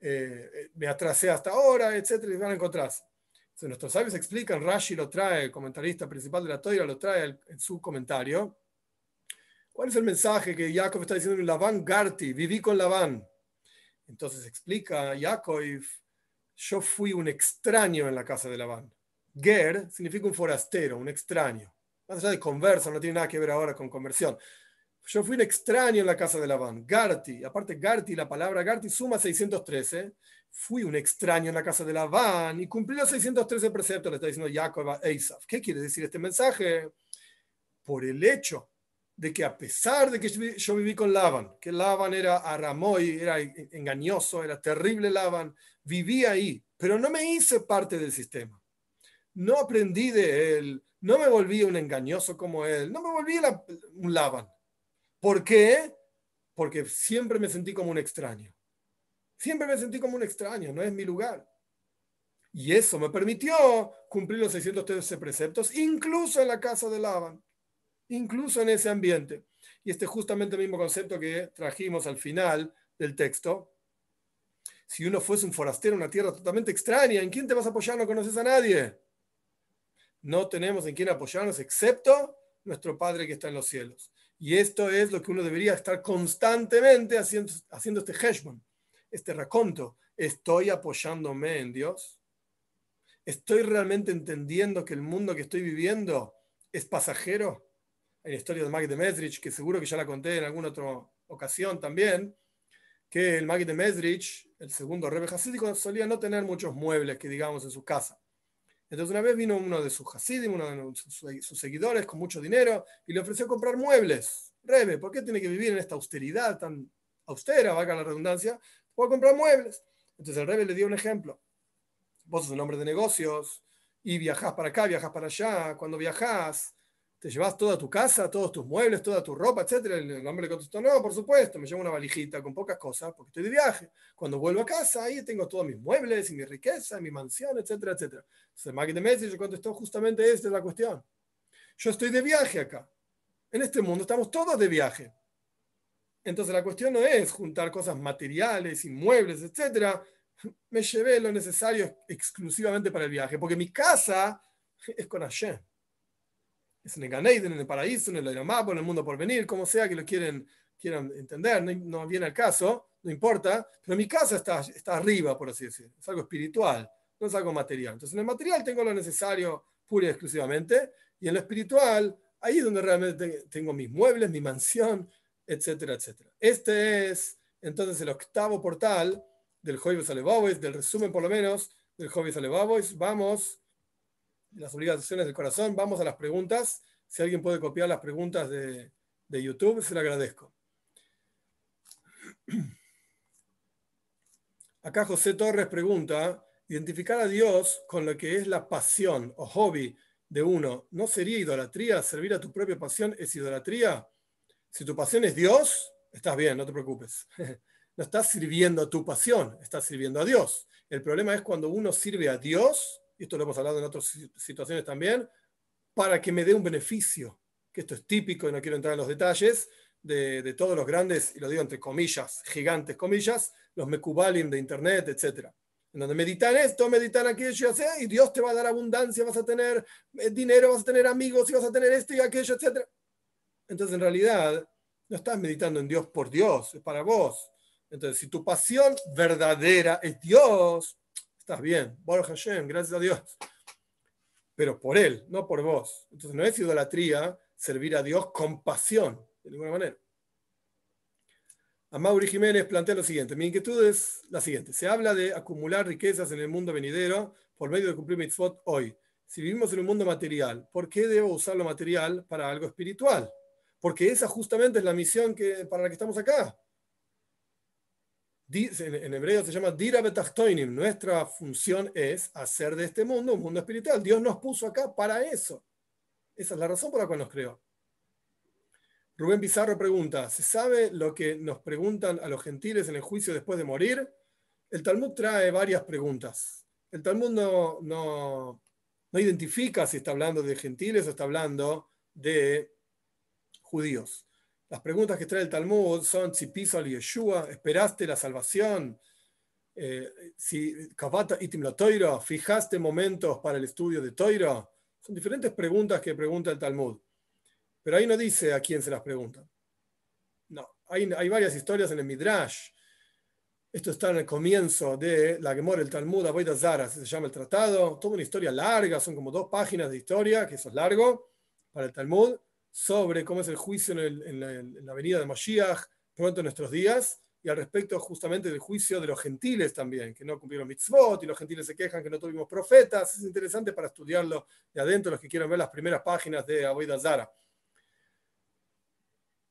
eh, me atrasé hasta ahora, etc., y van a encontrarse nuestros sabios explican, Rashi lo trae, el comentarista principal de la Toira lo trae en su comentario. ¿Cuál es el mensaje que Jacob está diciendo en Labán Garti? Viví con Labán. Entonces explica Jacob, yo fui un extraño en la casa de Labán. Ger significa un forastero, un extraño. Más allá de conversa, no tiene nada que ver ahora con conversión. Yo fui un extraño en la casa de Labán. Garti, aparte Garti, la palabra Garti suma 613 fui un extraño en la casa de Labán y cumplí los 613 preceptos, le está diciendo Jacob a Esav. ¿Qué quiere decir este mensaje? Por el hecho de que a pesar de que yo viví con Labán, que Labán era aramoy, era engañoso, era terrible Labán, viví ahí, pero no me hice parte del sistema. No aprendí de él, no me volví un engañoso como él, no me volví un Labán. ¿Por qué? Porque siempre me sentí como un extraño. Siempre me sentí como un extraño, no es mi lugar. Y eso me permitió cumplir los 613 preceptos, incluso en la casa de Laban, incluso en ese ambiente. Y este es justamente el mismo concepto que trajimos al final del texto. Si uno fuese un forastero en una tierra totalmente extraña, ¿en quién te vas a apoyar? No conoces a nadie. No tenemos en quién apoyarnos excepto nuestro Padre que está en los cielos. Y esto es lo que uno debería estar constantemente haciendo, haciendo este heshbon este raconto, ¿estoy apoyándome en Dios? ¿Estoy realmente entendiendo que el mundo que estoy viviendo es pasajero? En la historia del Magid de Mesrich, que seguro que ya la conté en alguna otra ocasión también, que el Magid de Mesrich, el segundo rebe hasídico, solía no tener muchos muebles, que digamos, en su casa. Entonces una vez vino uno de sus hasidim, uno de sus, seguidores con mucho dinero, y le ofreció comprar muebles. Rebe, ¿por qué tiene que vivir en esta austeridad tan austera, valga la redundancia? puedo comprar muebles. Entonces el rey le dio un ejemplo. Vos sos un hombre de negocios y viajás para acá, viajás para allá. Cuando viajás, te llevas toda tu casa, todos tus muebles, toda tu ropa, etc. El hombre le contestó, no, por supuesto, me llevo una valijita con pocas cosas porque estoy de viaje. Cuando vuelvo a casa, ahí tengo todos mis muebles y mi riqueza, mi mansión, etcétera, etcétera. Entonces el Maggie de Messi contestó justamente esta es la cuestión. Yo estoy de viaje acá. En este mundo estamos todos de viaje. Entonces la cuestión no es juntar cosas materiales, inmuebles, etc. Me llevé lo necesario exclusivamente para el viaje, porque mi casa es con Hashem. Es en el Ganeiden, en el paraíso, en el Aeromapo, en el mundo por venir, como sea que lo quieren, quieran entender, no, viene al caso, no importa, pero mi casa está, está arriba, por así decirlo. Es algo espiritual, no es algo material. Entonces en el material tengo lo necesario pura y exclusivamente, y en lo espiritual, ahí es donde realmente tengo mis muebles, mi mansión, etcétera, etcétera. Este es entonces el octavo portal del Joyves Alevabois, del resumen por lo menos del Joyves Alevabois. Vamos, las obligaciones del corazón, vamos a las preguntas. Si alguien puede copiar las preguntas de, YouTube, se lo agradezco. [clears throat] Acá José Torres pregunta, identificar a Dios con lo que es la pasión o hobby de uno, ¿no sería idolatría? ¿Servir a tu propia pasión es idolatría? Si tu pasión es Dios, estás bien, no te preocupes. [laughs] No estás sirviendo a tu pasión, estás sirviendo a Dios. El problema es cuando uno sirve a Dios, y esto lo hemos hablado en otras situaciones también, para que me dé un beneficio, que esto es típico y no quiero entrar en los detalles, de, todos los grandes, y lo digo entre comillas, gigantes comillas, los mekubalim de internet, etc. En donde meditan esto, meditan aquello, y Dios te va a dar abundancia, vas a tener eh, dinero, vas a tener amigos, y vas a tener esto y aquello, etc. Entonces, en realidad, no estás meditando en Dios por Dios, es para vos. Entonces, si tu pasión verdadera es Dios, estás bien. Baruch Hashem, gracias a Dios. Pero por Él, no por vos. Entonces, no es idolatría servir a Dios con pasión de ninguna manera. Mauri Jiménez plantea lo siguiente. Mi inquietud es la siguiente. Se habla de acumular riquezas en el mundo venidero por medio de cumplir mitzvot hoy. Si vivimos en un mundo material, ¿por qué debo usar lo material para algo espiritual? Porque esa justamente es la misión que, para la que estamos acá. En hebreo se llama Dira Betachtoinim. Nuestra función es hacer de este mundo un mundo espiritual. Dios nos puso acá para eso. Esa es la razón por la cual nos creó. Rubén Pizarro pregunta, ¿se sabe lo que nos preguntan a los gentiles en el juicio después de morir? El Talmud trae varias preguntas. El Talmud no, no, identifica si está hablando de gentiles o está hablando de judíos. Las preguntas que trae el Talmud son si piso al Yeshua, esperaste la salvación, eh, si itim la toiro, fijaste momentos para el estudio de toiro. Son diferentes preguntas que pregunta el Talmud. Pero ahí no dice a quién se las preguntan. No, hay, hay varias historias en el Midrash. Esto está en el comienzo de la Gemora, el Talmud, Aboida Zara, se llama el tratado. Toda una historia larga, son como dos páginas de historia, que eso es largo, para el Talmud, sobre cómo es el juicio en, la, en venida de Mashiach pronto en nuestros días, y al respecto justamente del juicio de los gentiles también, que no cumplieron mitzvot, y los gentiles se quejan que no tuvimos profetas. Es interesante para estudiarlo de adentro, los que quieran ver las primeras páginas de Aboida Zara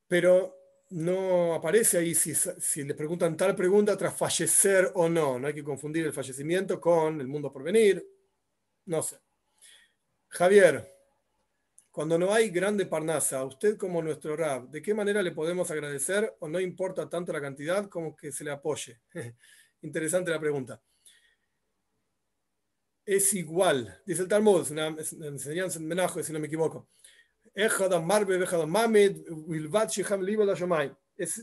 pero no aparece ahí si, si le preguntan tal pregunta tras fallecer o no. No hay que confundir el fallecimiento con el mundo por venir. No sé. Javier, cuando no hay grande parnasa, usted como nuestro rab, ¿de qué manera le podemos agradecer o no importa tanto la cantidad como que se le apoye? [laughs] Interesante la pregunta. Es igual, dice el Talmud, es una enseñanza en Menajo, si no me equivoco. Es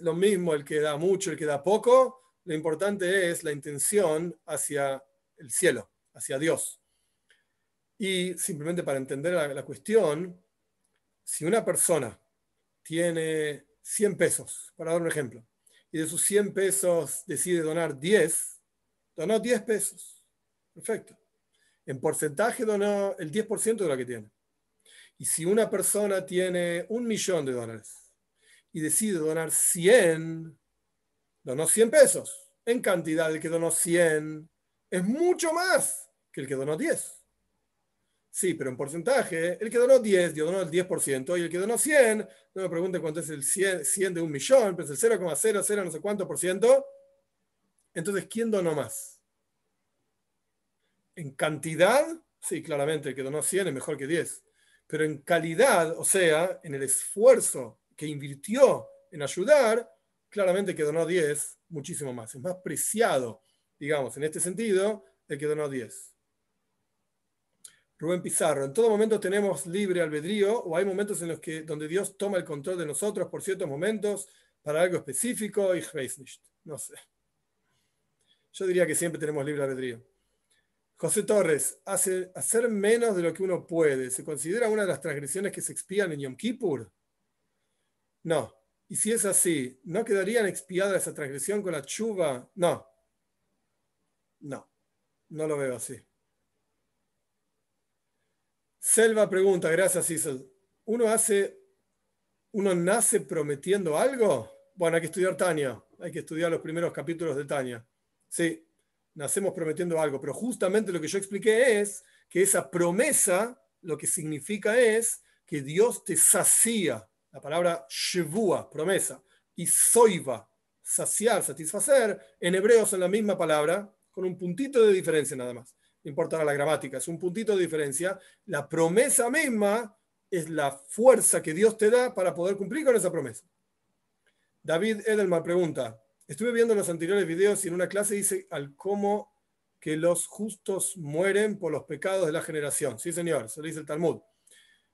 lo mismo el que da mucho, el que da poco. Lo importante es la intención hacia el cielo, hacia Dios. Y simplemente para entender la, cuestión, si una persona tiene 100 pesos, para dar un ejemplo, y de sus 100 pesos decide donar 10, donó 10 pesos. Perfecto. En porcentaje donó el 10% de lo que tiene. Y si una persona tiene un millón de dólares y decide donar 100, donó 100 pesos. En cantidad, el que donó 100 es mucho más que el que donó 10. Sí, pero en porcentaje, el que donó 10 donó el 10% y el que donó 100, no me pregunte cuánto es el 100, de un millón, pero es el 0,00 no sé cuánto por ciento. Entonces, ¿quién donó más? En cantidad, sí, claramente el que donó 100 es mejor que 10 pero en calidad, o sea, en el esfuerzo que invirtió en ayudar, claramente que donó 10 muchísimo más. Es más preciado, digamos, en este sentido, el que donó 10. Rubén Pizarro, en todo momento tenemos libre albedrío o hay momentos en los que donde Dios toma el control de nosotros por ciertos momentos para algo específico y no sé. Yo diría que siempre tenemos libre albedrío. José Torres, hace, hacer menos de lo que uno puede, ¿se considera una de las transgresiones que se expían en Yom Kippur? No. Y si es así, ¿no quedarían expiada esa transgresión con la chuva? No. No. No lo veo así. Selva pregunta, gracias Isel. ¿Uno hace, uno nace prometiendo algo? Bueno, hay que estudiar Tania, hay que estudiar los primeros capítulos de Tania. Sí, nacemos prometiendo algo, pero justamente lo que yo expliqué es que esa promesa lo que significa es que Dios te sacía, la palabra shevua, promesa, y soiva, saciar, satisfacer, en hebreo son la misma palabra, con un puntito de diferencia nada más. Importa la gramática, es un puntito de diferencia. La promesa misma es la fuerza que Dios te da para poder cumplir con esa promesa. David Edelman pregunta, Estuve viendo los anteriores videos y en una clase dice al cómo que los justos mueren por los pecados de la generación. Sí, señor, se dice el Talmud.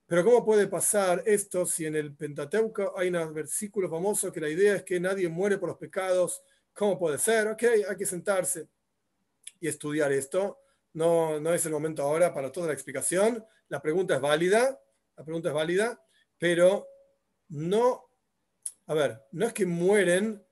Pero ¿cómo puede pasar esto si en el Pentateuco hay un versículo famoso que la idea es que nadie muere por los pecados? ¿Cómo puede ser? Ok, hay que sentarse y estudiar esto. No, no es el momento ahora para toda la explicación. La pregunta es válida, la pregunta es válida, pero no, a ver, no es que mueren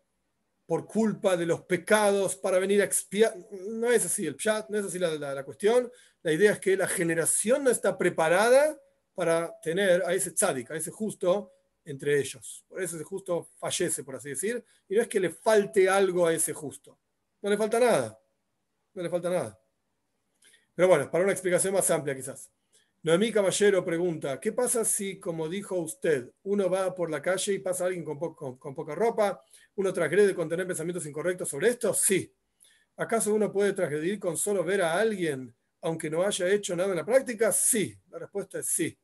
por culpa de los pecados para venir a expiar. No es así el chat, no es así la, la, cuestión. La idea es que la generación no está preparada para tener a ese tzadik, a ese justo entre ellos. Por eso ese justo fallece, por así decir. Y no es que le falte algo a ese justo. No le falta nada. No le falta nada. Pero bueno, para una explicación más amplia quizás. Noemí Caballero pregunta, ¿qué pasa si, como dijo usted, uno va por la calle y pasa a alguien con, poca ropa, uno transgrede con tener pensamientos incorrectos sobre esto? Sí. ¿Acaso uno puede transgredir con solo ver a alguien, aunque no haya hecho nada en la práctica? Sí. La respuesta es sí.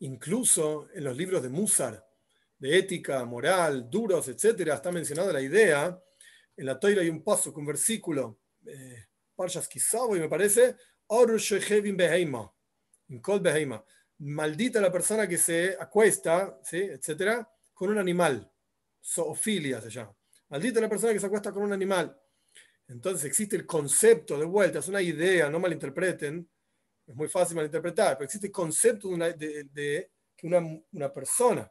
Incluso en los libros de Musar, de ética, moral, duros, etcétera, está mencionada la idea. En la toira hay un paso, un versículo, eh, Parshas y me parece, Maldita la persona que se acuesta, ¿sí? etcétera, con un animal. Zoofilia se llama. Maldita la persona que se acuesta con un animal. Entonces existe el concepto de vuelta, es una idea, no malinterpreten, es muy fácil malinterpretar, pero existe el concepto de, que una, persona,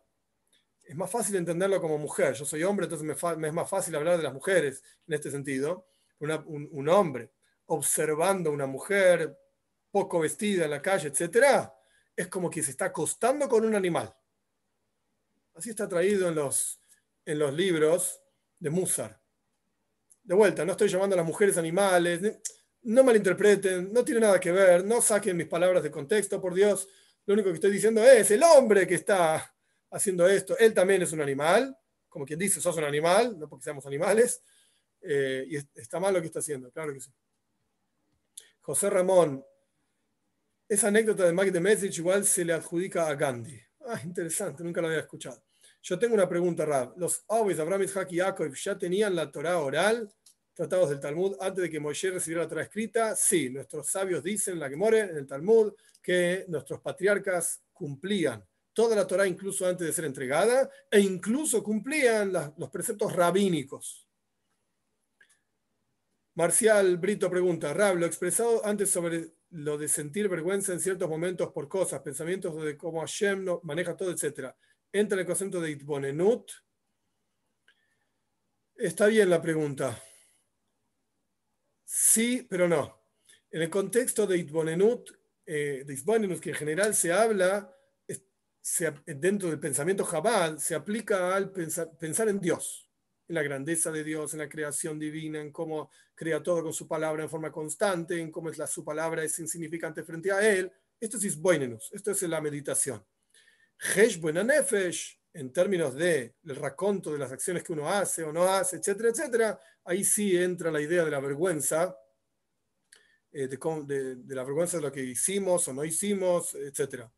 es más fácil entenderlo como mujer. Yo soy hombre, entonces me, es más fácil hablar de las mujeres en este sentido. un, hombre observando a una mujer poco vestida en la calle, etc., es como que se está acostando con un animal. Así está traído en los, en los libros de Musar. De vuelta, no estoy llamando a las mujeres animales, no malinterpreten, no tiene nada que ver, no saquen mis palabras de contexto, por Dios. Lo único que estoy diciendo es el hombre que está haciendo esto, él también es un animal, como quien dice, sos un animal, no porque seamos animales, eh, y está mal lo que está haciendo, claro que sí. José Ramón, esa anécdota de Mike de Message igual se le adjudica a Gandhi. Ah, interesante, nunca lo había escuchado. Yo tengo una pregunta, Rab. ¿Los Avis, Abraham, Isaac y Jacob ya tenían la Torah oral, tratados del Talmud, antes de que Moisés recibiera la Torah? Sí, nuestros sabios dicen, la que more en el Talmud, que nuestros patriarcas cumplían toda la Torah incluso antes de ser entregada e incluso cumplían los preceptos rabínicos. Marcial Brito pregunta, Rab, lo expresado antes sobre lo de sentir vergüenza en ciertos momentos por cosas, pensamientos de cómo Hashem maneja todo, etc. ¿Entra en el concepto de Itbonenut? Está bien la pregunta. Sí, pero no. En el contexto de Itbonenut, eh, de Itbonenut, que en general se habla, dentro del pensamiento Jabal, se aplica al pensar en Dios en la grandeza de Dios, en la creación divina, en cómo crea todo con su palabra en forma constante, en cómo es la, su palabra es insignificante frente a él. Esto es isboinenus, esto es la meditación. Nefesh, en términos de el raconto de las acciones que uno hace o no hace, etcétera, etcétera, ahí sí entra la idea de la vergüenza, eh, de, la vergüenza de lo que hicimos o no hicimos, etcétera.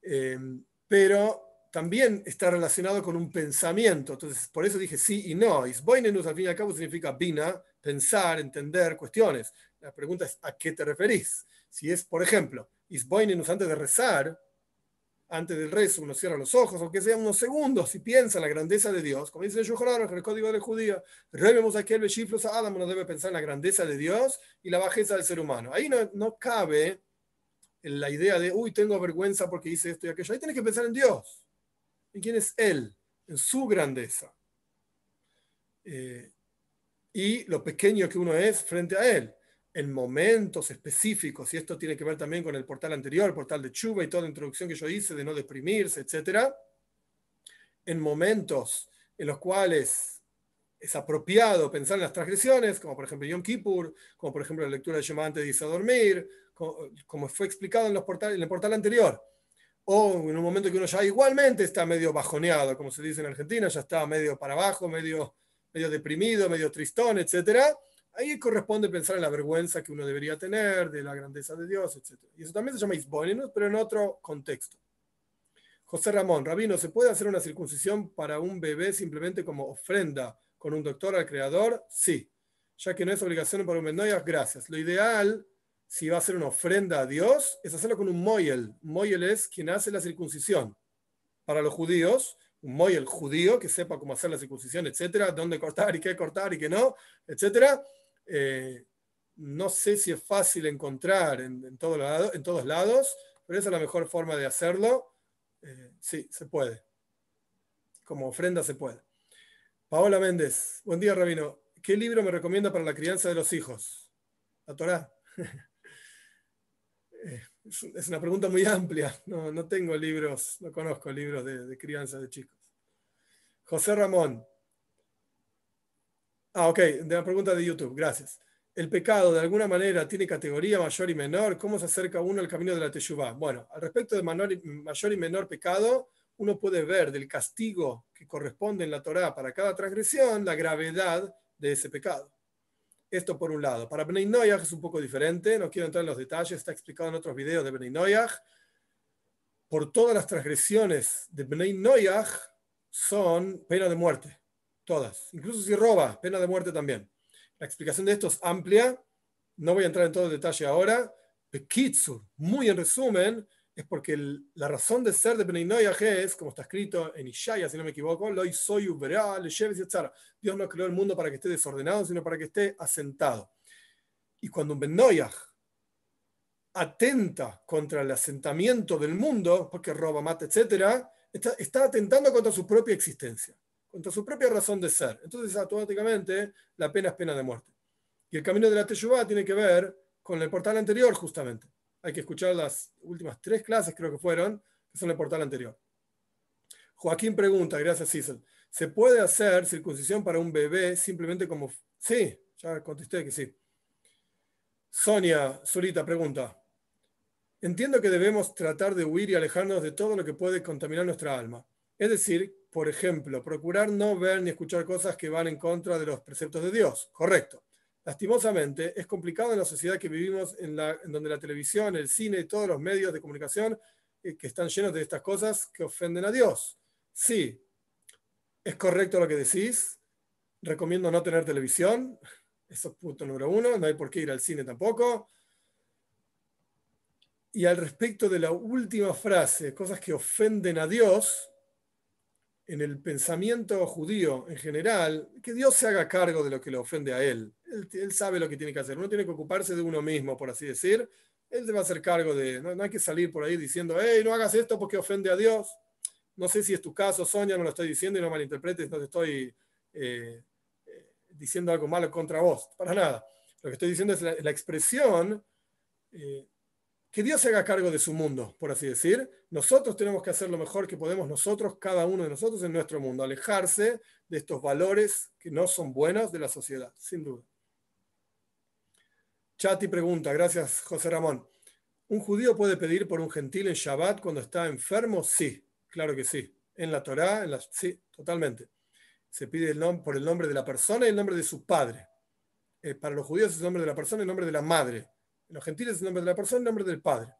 Eh, pero también está relacionado con un pensamiento. Entonces, por eso dije sí y no. Isboinenus, al fin y al cabo, significa bina, pensar, entender cuestiones. La pregunta es, ¿a qué te referís? Si es, por ejemplo, Isboinenus antes de rezar, antes del rezo, uno cierra los ojos, aunque sea unos segundos, y piensa en la grandeza de Dios, como dice el en el código de judía, revemos aquel bechiflos a Adam, uno debe pensar en la grandeza de Dios y la bajeza del ser humano. Ahí no, no cabe la idea de, uy, tengo vergüenza porque hice esto y aquello. Ahí tienes que pensar en Dios en quién es Él, en su grandeza. Eh, y lo pequeño que uno es frente a Él. En momentos específicos, y esto tiene que ver también con el portal anterior, el portal de Chuba y toda la introducción que yo hice de no deprimirse, etc. En momentos en los cuales es apropiado pensar en las transgresiones, como por ejemplo Yom Kippur, como por ejemplo la lectura de Shema antes de irse a dormir, como, fue explicado en, los en el portal anterior o en un momento que uno ya igualmente está medio bajoneado, como se dice en Argentina, ya está medio para abajo, medio, medio deprimido, medio tristón, etc. Ahí corresponde pensar en la vergüenza que uno debería tener, de la grandeza de Dios, etc. Y eso también se llama isbónenos, pero en otro contexto. José Ramón, Rabino, ¿se puede hacer una circuncisión para un bebé simplemente como ofrenda con un doctor al creador? Sí, ya que no es obligación para un menor, gracias. Lo ideal si va a hacer una ofrenda a Dios, es hacerlo con un moyel. Moyel es quien hace la circuncisión. Para los judíos, un moyel judío que sepa cómo hacer la circuncisión, etcétera, dónde cortar y qué cortar y qué no, etcétera. Eh, no sé si es fácil encontrar en, en, todo en, todos lados, pero esa es la mejor forma de hacerlo. Eh, sí, se puede. Como ofrenda se puede. Paola Méndez, buen día, Rabino. ¿Qué libro me recomienda para la crianza de los hijos? La Torah. [laughs] Es una pregunta muy amplia. No, no tengo libros, no conozco libros de, de, crianza de chicos. José Ramón. Ah, ok, de la pregunta de YouTube, gracias. ¿El pecado de alguna manera tiene categoría mayor y menor? ¿Cómo se acerca uno al camino de la Teshuvah? Bueno, al respecto de mayor y menor pecado, uno puede ver del castigo que corresponde en la Torá para cada transgresión la gravedad de ese pecado. Esto por un lado. Para Bnei Noyach es un poco diferente, no quiero entrar en los detalles, está explicado en otros videos de Bnei Noyach. Por todas las transgresiones de Bnei Noyach son pena de muerte, todas. Incluso si roba, pena de muerte también. La explicación de esto es amplia, no voy a entrar en todo el detalle ahora. Bekitsur, muy en resumen, es porque el, la razón de ser de Bnei Noyach es, como está escrito en Ishaya, si no me equivoco, Dios no creó el mundo para que esté desordenado, sino para que esté asentado. Y cuando un Ben atenta contra el asentamiento del mundo, porque roba, mata, etc., está, está atentando contra su propia existencia, contra su propia razón de ser. Entonces, automáticamente, la pena es pena de muerte. Y el camino de la Teshuvah tiene que ver con el portal anterior, justamente hay que escuchar las últimas tres clases, creo que fueron, que son el portal anterior. Joaquín pregunta, gracias Cecil, ¿se puede hacer circuncisión para un bebé simplemente como... Sí, ya contesté que sí. Sonia Zurita pregunta, entiendo que debemos tratar de huir y alejarnos de todo lo que puede contaminar nuestra alma. Es decir, por ejemplo, procurar no ver ni escuchar cosas que van en contra de los preceptos de Dios. Correcto lastimosamente, es complicado en la sociedad que vivimos, en, la, en donde la televisión, el cine y todos los medios de comunicación eh, que están llenos de estas cosas que ofenden a Dios. Sí, es correcto lo que decís. Recomiendo no tener televisión. Eso es punto número uno. No hay por qué ir al cine tampoco. Y al respecto de la última frase, cosas que ofenden a Dios, en el pensamiento judío en general, que Dios se haga cargo de lo que le ofende a él. él. sabe lo que tiene que hacer. Uno tiene que ocuparse de uno mismo, por así decir. Él se va a hacer cargo de... No, hay que salir por ahí diciendo, hey, no hagas esto porque ofende a Dios. No sé si es tu caso, Sonia, no lo estoy diciendo y no malinterpretes, no te estoy eh, eh, diciendo algo malo contra vos. Para nada. Lo que estoy diciendo es la, expresión... Eh, que Dios se haga cargo de su mundo, por así decir. Nosotros tenemos que hacer lo mejor que podemos nosotros, cada uno de nosotros en nuestro mundo, alejarse de estos valores que no son buenos de la sociedad, sin duda. Chati pregunta, gracias José Ramón. ¿Un judío puede pedir por un gentil en Shabbat cuando está enfermo? Sí, claro que sí. En la Torá, sí, totalmente. Se pide el por el nombre de la persona y el nombre de su padre. Eh, para los judíos es el nombre de la persona y el nombre de la madre los gentiles es el nombre de la persona el nombre del padre.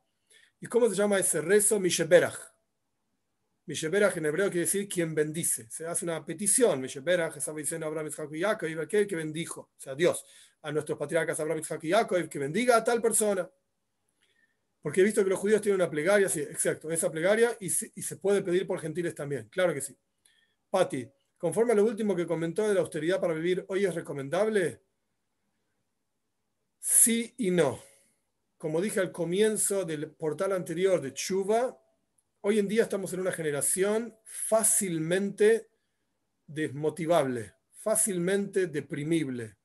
¿Y cómo se llama ese rezo? Misheberach. Misheberach en hebreo quiere decir quien bendice. Se hace una petición. Misheberach estaba diciendo Abraham, Isaac y Jacob, aquel que bendijo, o sea, Dios, a nuestros patriarcas Abraham, Isaac y Jacob, que bendiga a tal persona. Porque he visto que los judíos tienen una plegaria, sí, exacto, esa plegaria, y, y se puede pedir por gentiles también, claro que sí. Patti, conforme a lo último que comentó de la austeridad para vivir, ¿hoy es recomendable? Sí y no como dije al comienzo del portal anterior de Chuba, hoy en día estamos en una generación fácilmente desmotivable, fácilmente deprimible.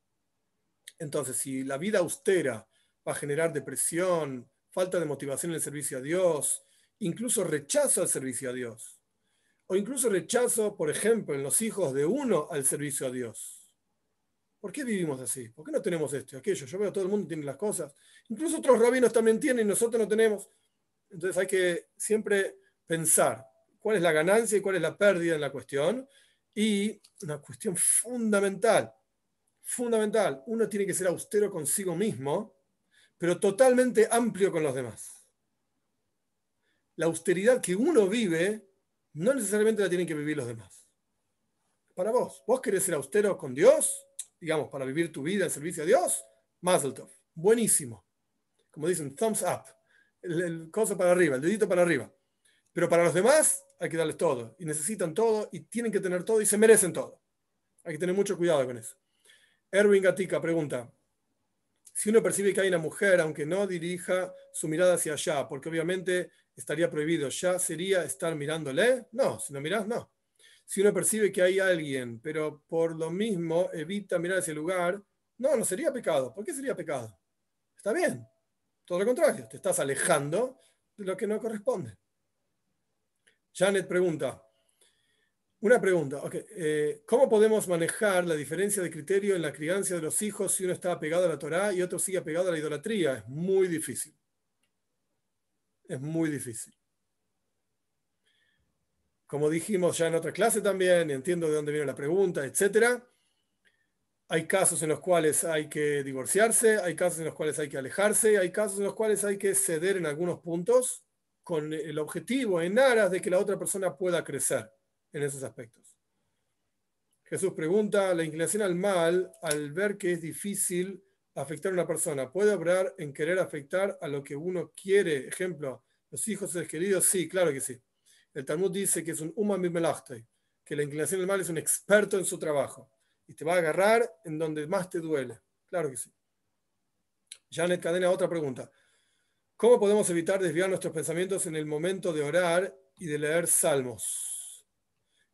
Entonces, si la vida austera va a generar depresión, falta de motivación en el servicio a Dios, incluso rechazo al servicio a Dios, o incluso rechazo, por ejemplo, en los hijos de uno al servicio a Dios ¿Por qué vivimos así? ¿Por qué no tenemos esto y aquello? Yo veo todo el mundo tiene las cosas. Incluso otros rabinos también tienen y nosotros no tenemos. Entonces hay que siempre pensar cuál es la ganancia y cuál es la pérdida en la cuestión. Y una cuestión fundamental, fundamental, uno tiene que ser austero consigo mismo, pero totalmente amplio con los demás. La austeridad que uno vive no necesariamente la tienen que vivir los demás. Para vos, vos querés ser austero con Dios, digamos, para vivir tu vida en servicio a Dios, Mazel Buenísimo. como dicen, thumbs up, el, el coso para arriba, el dedito para arriba. Pero para los demás hay que darles todo, y necesitan todo, y tienen que tener todo, y se merecen todo. Hay que tener mucho cuidado con eso. Erwin Gatica pregunta, si uno percibe que hay una mujer, aunque no dirija su mirada hacia allá, porque obviamente estaría prohibido, ¿ya sería estar mirándole? No, si no miras, no. Si uno percibe que hay alguien, pero por lo mismo evita mirar ese lugar, no, no sería pecado. ¿Por qué sería pecado? Está bien. Todo lo contrario, te estás alejando de lo que no corresponde. Janet pregunta, una pregunta, eh, ¿cómo podemos manejar la diferencia de criterio en la crianza de los hijos si uno está apegado a la Torá y otro sigue apegado a la idolatría? Es muy difícil. Es muy difícil. Como dijimos ya en otra clase también, entiendo de dónde viene la pregunta, etc. Hay casos en los cuales hay que divorciarse, hay casos en los cuales hay que alejarse, hay casos en los cuales hay que ceder en algunos puntos con el objetivo en aras de que la otra persona pueda crecer en esos aspectos. Jesús pregunta, la inclinación al mal, al ver que es difícil afectar a una persona, ¿puede obrar en querer afectar a lo que uno quiere? Ejemplo, los hijos seres queridos, sí, claro que sí. El Talmud dice que es un umami que la inclinación al mal es un experto en su trabajo y te va a agarrar en donde más te duele. Claro que sí. Janet Cadena, otra pregunta. ¿Cómo podemos evitar desviar nuestros pensamientos en el momento de orar y de leer salmos?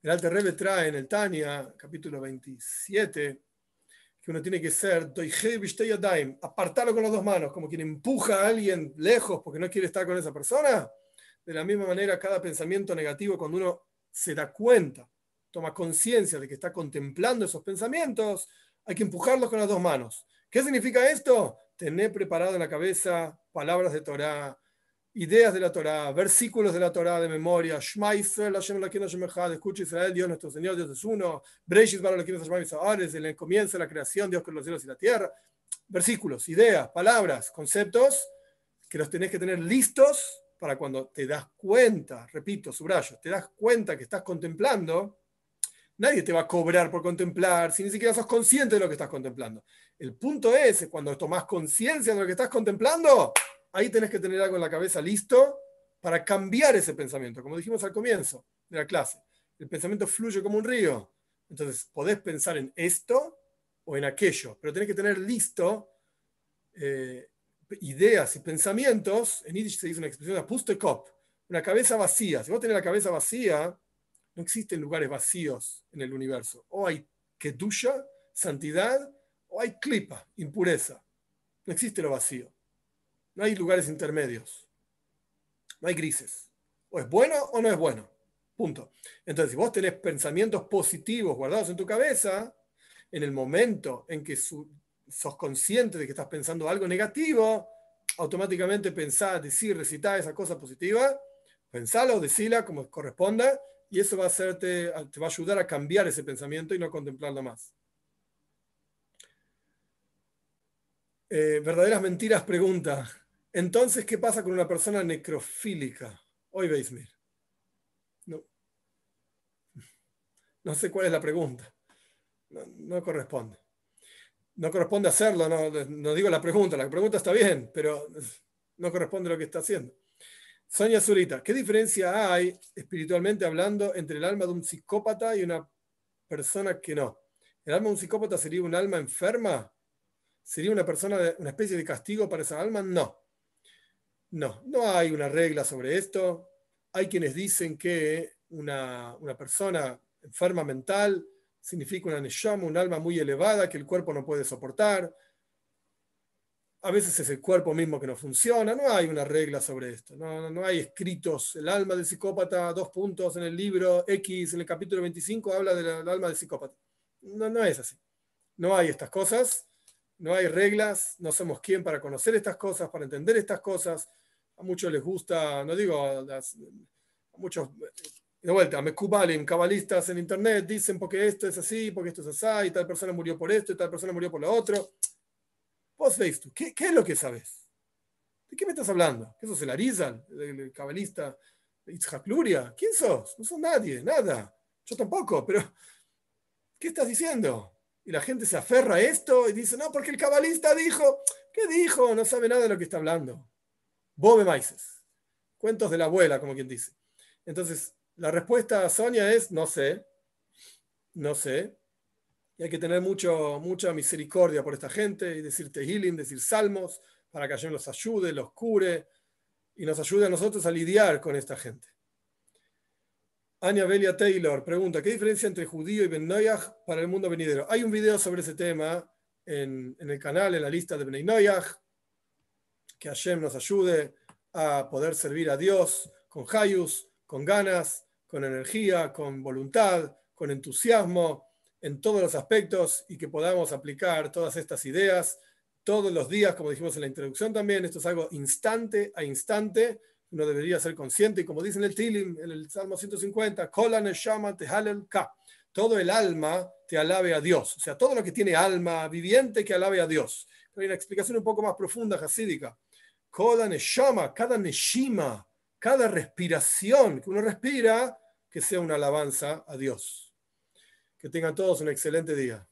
El Alter Rebbe trae en el Tania, capítulo 27, que uno tiene que ser apartarlo con las dos manos, como quien empuja a alguien lejos porque no quiere estar con esa persona. De la misma manera, cada pensamiento negativo, cuando uno se da cuenta, toma conciencia de que está contemplando esos pensamientos, hay que empujarlos con las dos manos. ¿Qué significa esto? Tener preparado en la cabeza palabras de Torah, ideas de la Torah, versículos de la Torah de memoria, Shema Israel, Hashem Hashem escucha Israel, Dios nuestro Señor, Dios es uno, Breishis para los en el comienzo de la creación, Dios con los cielos y la tierra, versículos, ideas, palabras, conceptos que los tenés que tener listos para cuando te das cuenta, repito, subrayo, te das cuenta que estás contemplando, nadie te va a cobrar por contemplar si ni siquiera sos consciente de lo que estás contemplando. El punto es, cuando tomás conciencia de lo que estás contemplando, ahí tenés que tener algo en la cabeza listo para cambiar ese pensamiento, como dijimos al comienzo de la clase. El pensamiento fluye como un río. Entonces, podés pensar en esto o en aquello, pero tenés que tener listo eh, ideas y pensamientos. En Yiddish se dice una expresión, kop, una cabeza vacía. Si vos tenés la cabeza vacía, no existen lugares vacíos en el universo. O hay kedusha, santidad, o hay klipa, impureza. No existe lo vacío. No hay lugares intermedios. No hay grises. O es bueno o no es bueno. Punto. Entonces, si vos tenés pensamientos positivos guardados en tu cabeza, en el momento en que sos consciente de que estás pensando algo negativo, automáticamente pensá, decir, recitar esa cosa positiva, pensalo, decila como corresponda, y eso va a hacerte, te va a ayudar a cambiar ese pensamiento y no contemplarlo más. Eh, verdaderas mentiras pregunta. Entonces, ¿qué pasa con una persona necrofílica? Hoy veis, mir. No. no sé cuál es la pregunta. No, corresponde. No corresponde hacerlo, no, digo la pregunta. La pregunta está bien, pero no corresponde a lo que está haciendo. Sonia Zurita, ¿qué diferencia hay, espiritualmente hablando, entre el alma de un psicópata y una persona que no? ¿El alma de un psicópata sería un alma enferma? ¿Sería una persona, de, una especie de castigo para esa alma? No. No, no hay una regla sobre esto. Hay quienes dicen que una, persona enferma mental significa una neshama, un alma muy elevada que el cuerpo no puede soportar. A veces es el cuerpo mismo que no funciona. No hay una regla sobre esto. No, no hay escritos. El alma del psicópata, dos puntos en el libro X, en el capítulo 25, habla del alma del psicópata. No, no es así. No hay estas cosas no hay reglas, no somos quien para conocer estas cosas, para entender estas cosas. A muchos les gusta, no digo, a, muchos, de vuelta, me cubalim, cabalistas en internet dicen porque esto es así, porque esto es así, y tal persona murió por esto, y tal persona murió por lo otro. Vos veis ¿qué, es lo que sabes? ¿De qué me estás hablando? ¿Qué sos el Arizal, el cabalista Itzhak Luria? ¿Quién sos? No sos nadie, nada. Yo tampoco, pero ¿qué estás diciendo? y la gente se aferra a esto y dice, no, porque el cabalista dijo, ¿Qué dijo? No sabe nada de lo que está hablando. Bobe Maises. Cuentos de la abuela, como quien dice. Entonces, la respuesta a Sonia es, no sé, no sé. Y hay que tener mucho, mucha misericordia por esta gente y decir Tehilim, decir salmos, para que Hashem los ayude, los cure y nos ayude a nosotros a lidiar con esta gente. Anya Belia Taylor pregunta, ¿qué diferencia entre judío y Ben para el mundo venidero? Hay un video sobre ese tema en, el canal, en la lista de Ben que Hashem nos ayude a poder servir a Dios con hayus, con ganas, con energía, con voluntad, con entusiasmo en todos los aspectos y que podamos aplicar todas estas ideas todos los días, como dijimos en la introducción también. Esto es algo instante a instante uno debería ser consciente, y como dice en el Tilim, en el Salmo 150, todo el alma te alabe a Dios, o sea, todo lo que tiene alma viviente que alabe a Dios. Hay una explicación un poco más profunda, hasídica. cada neshima, cada respiración que uno respira, que sea una alabanza a Dios. Que tengan todos un excelente día.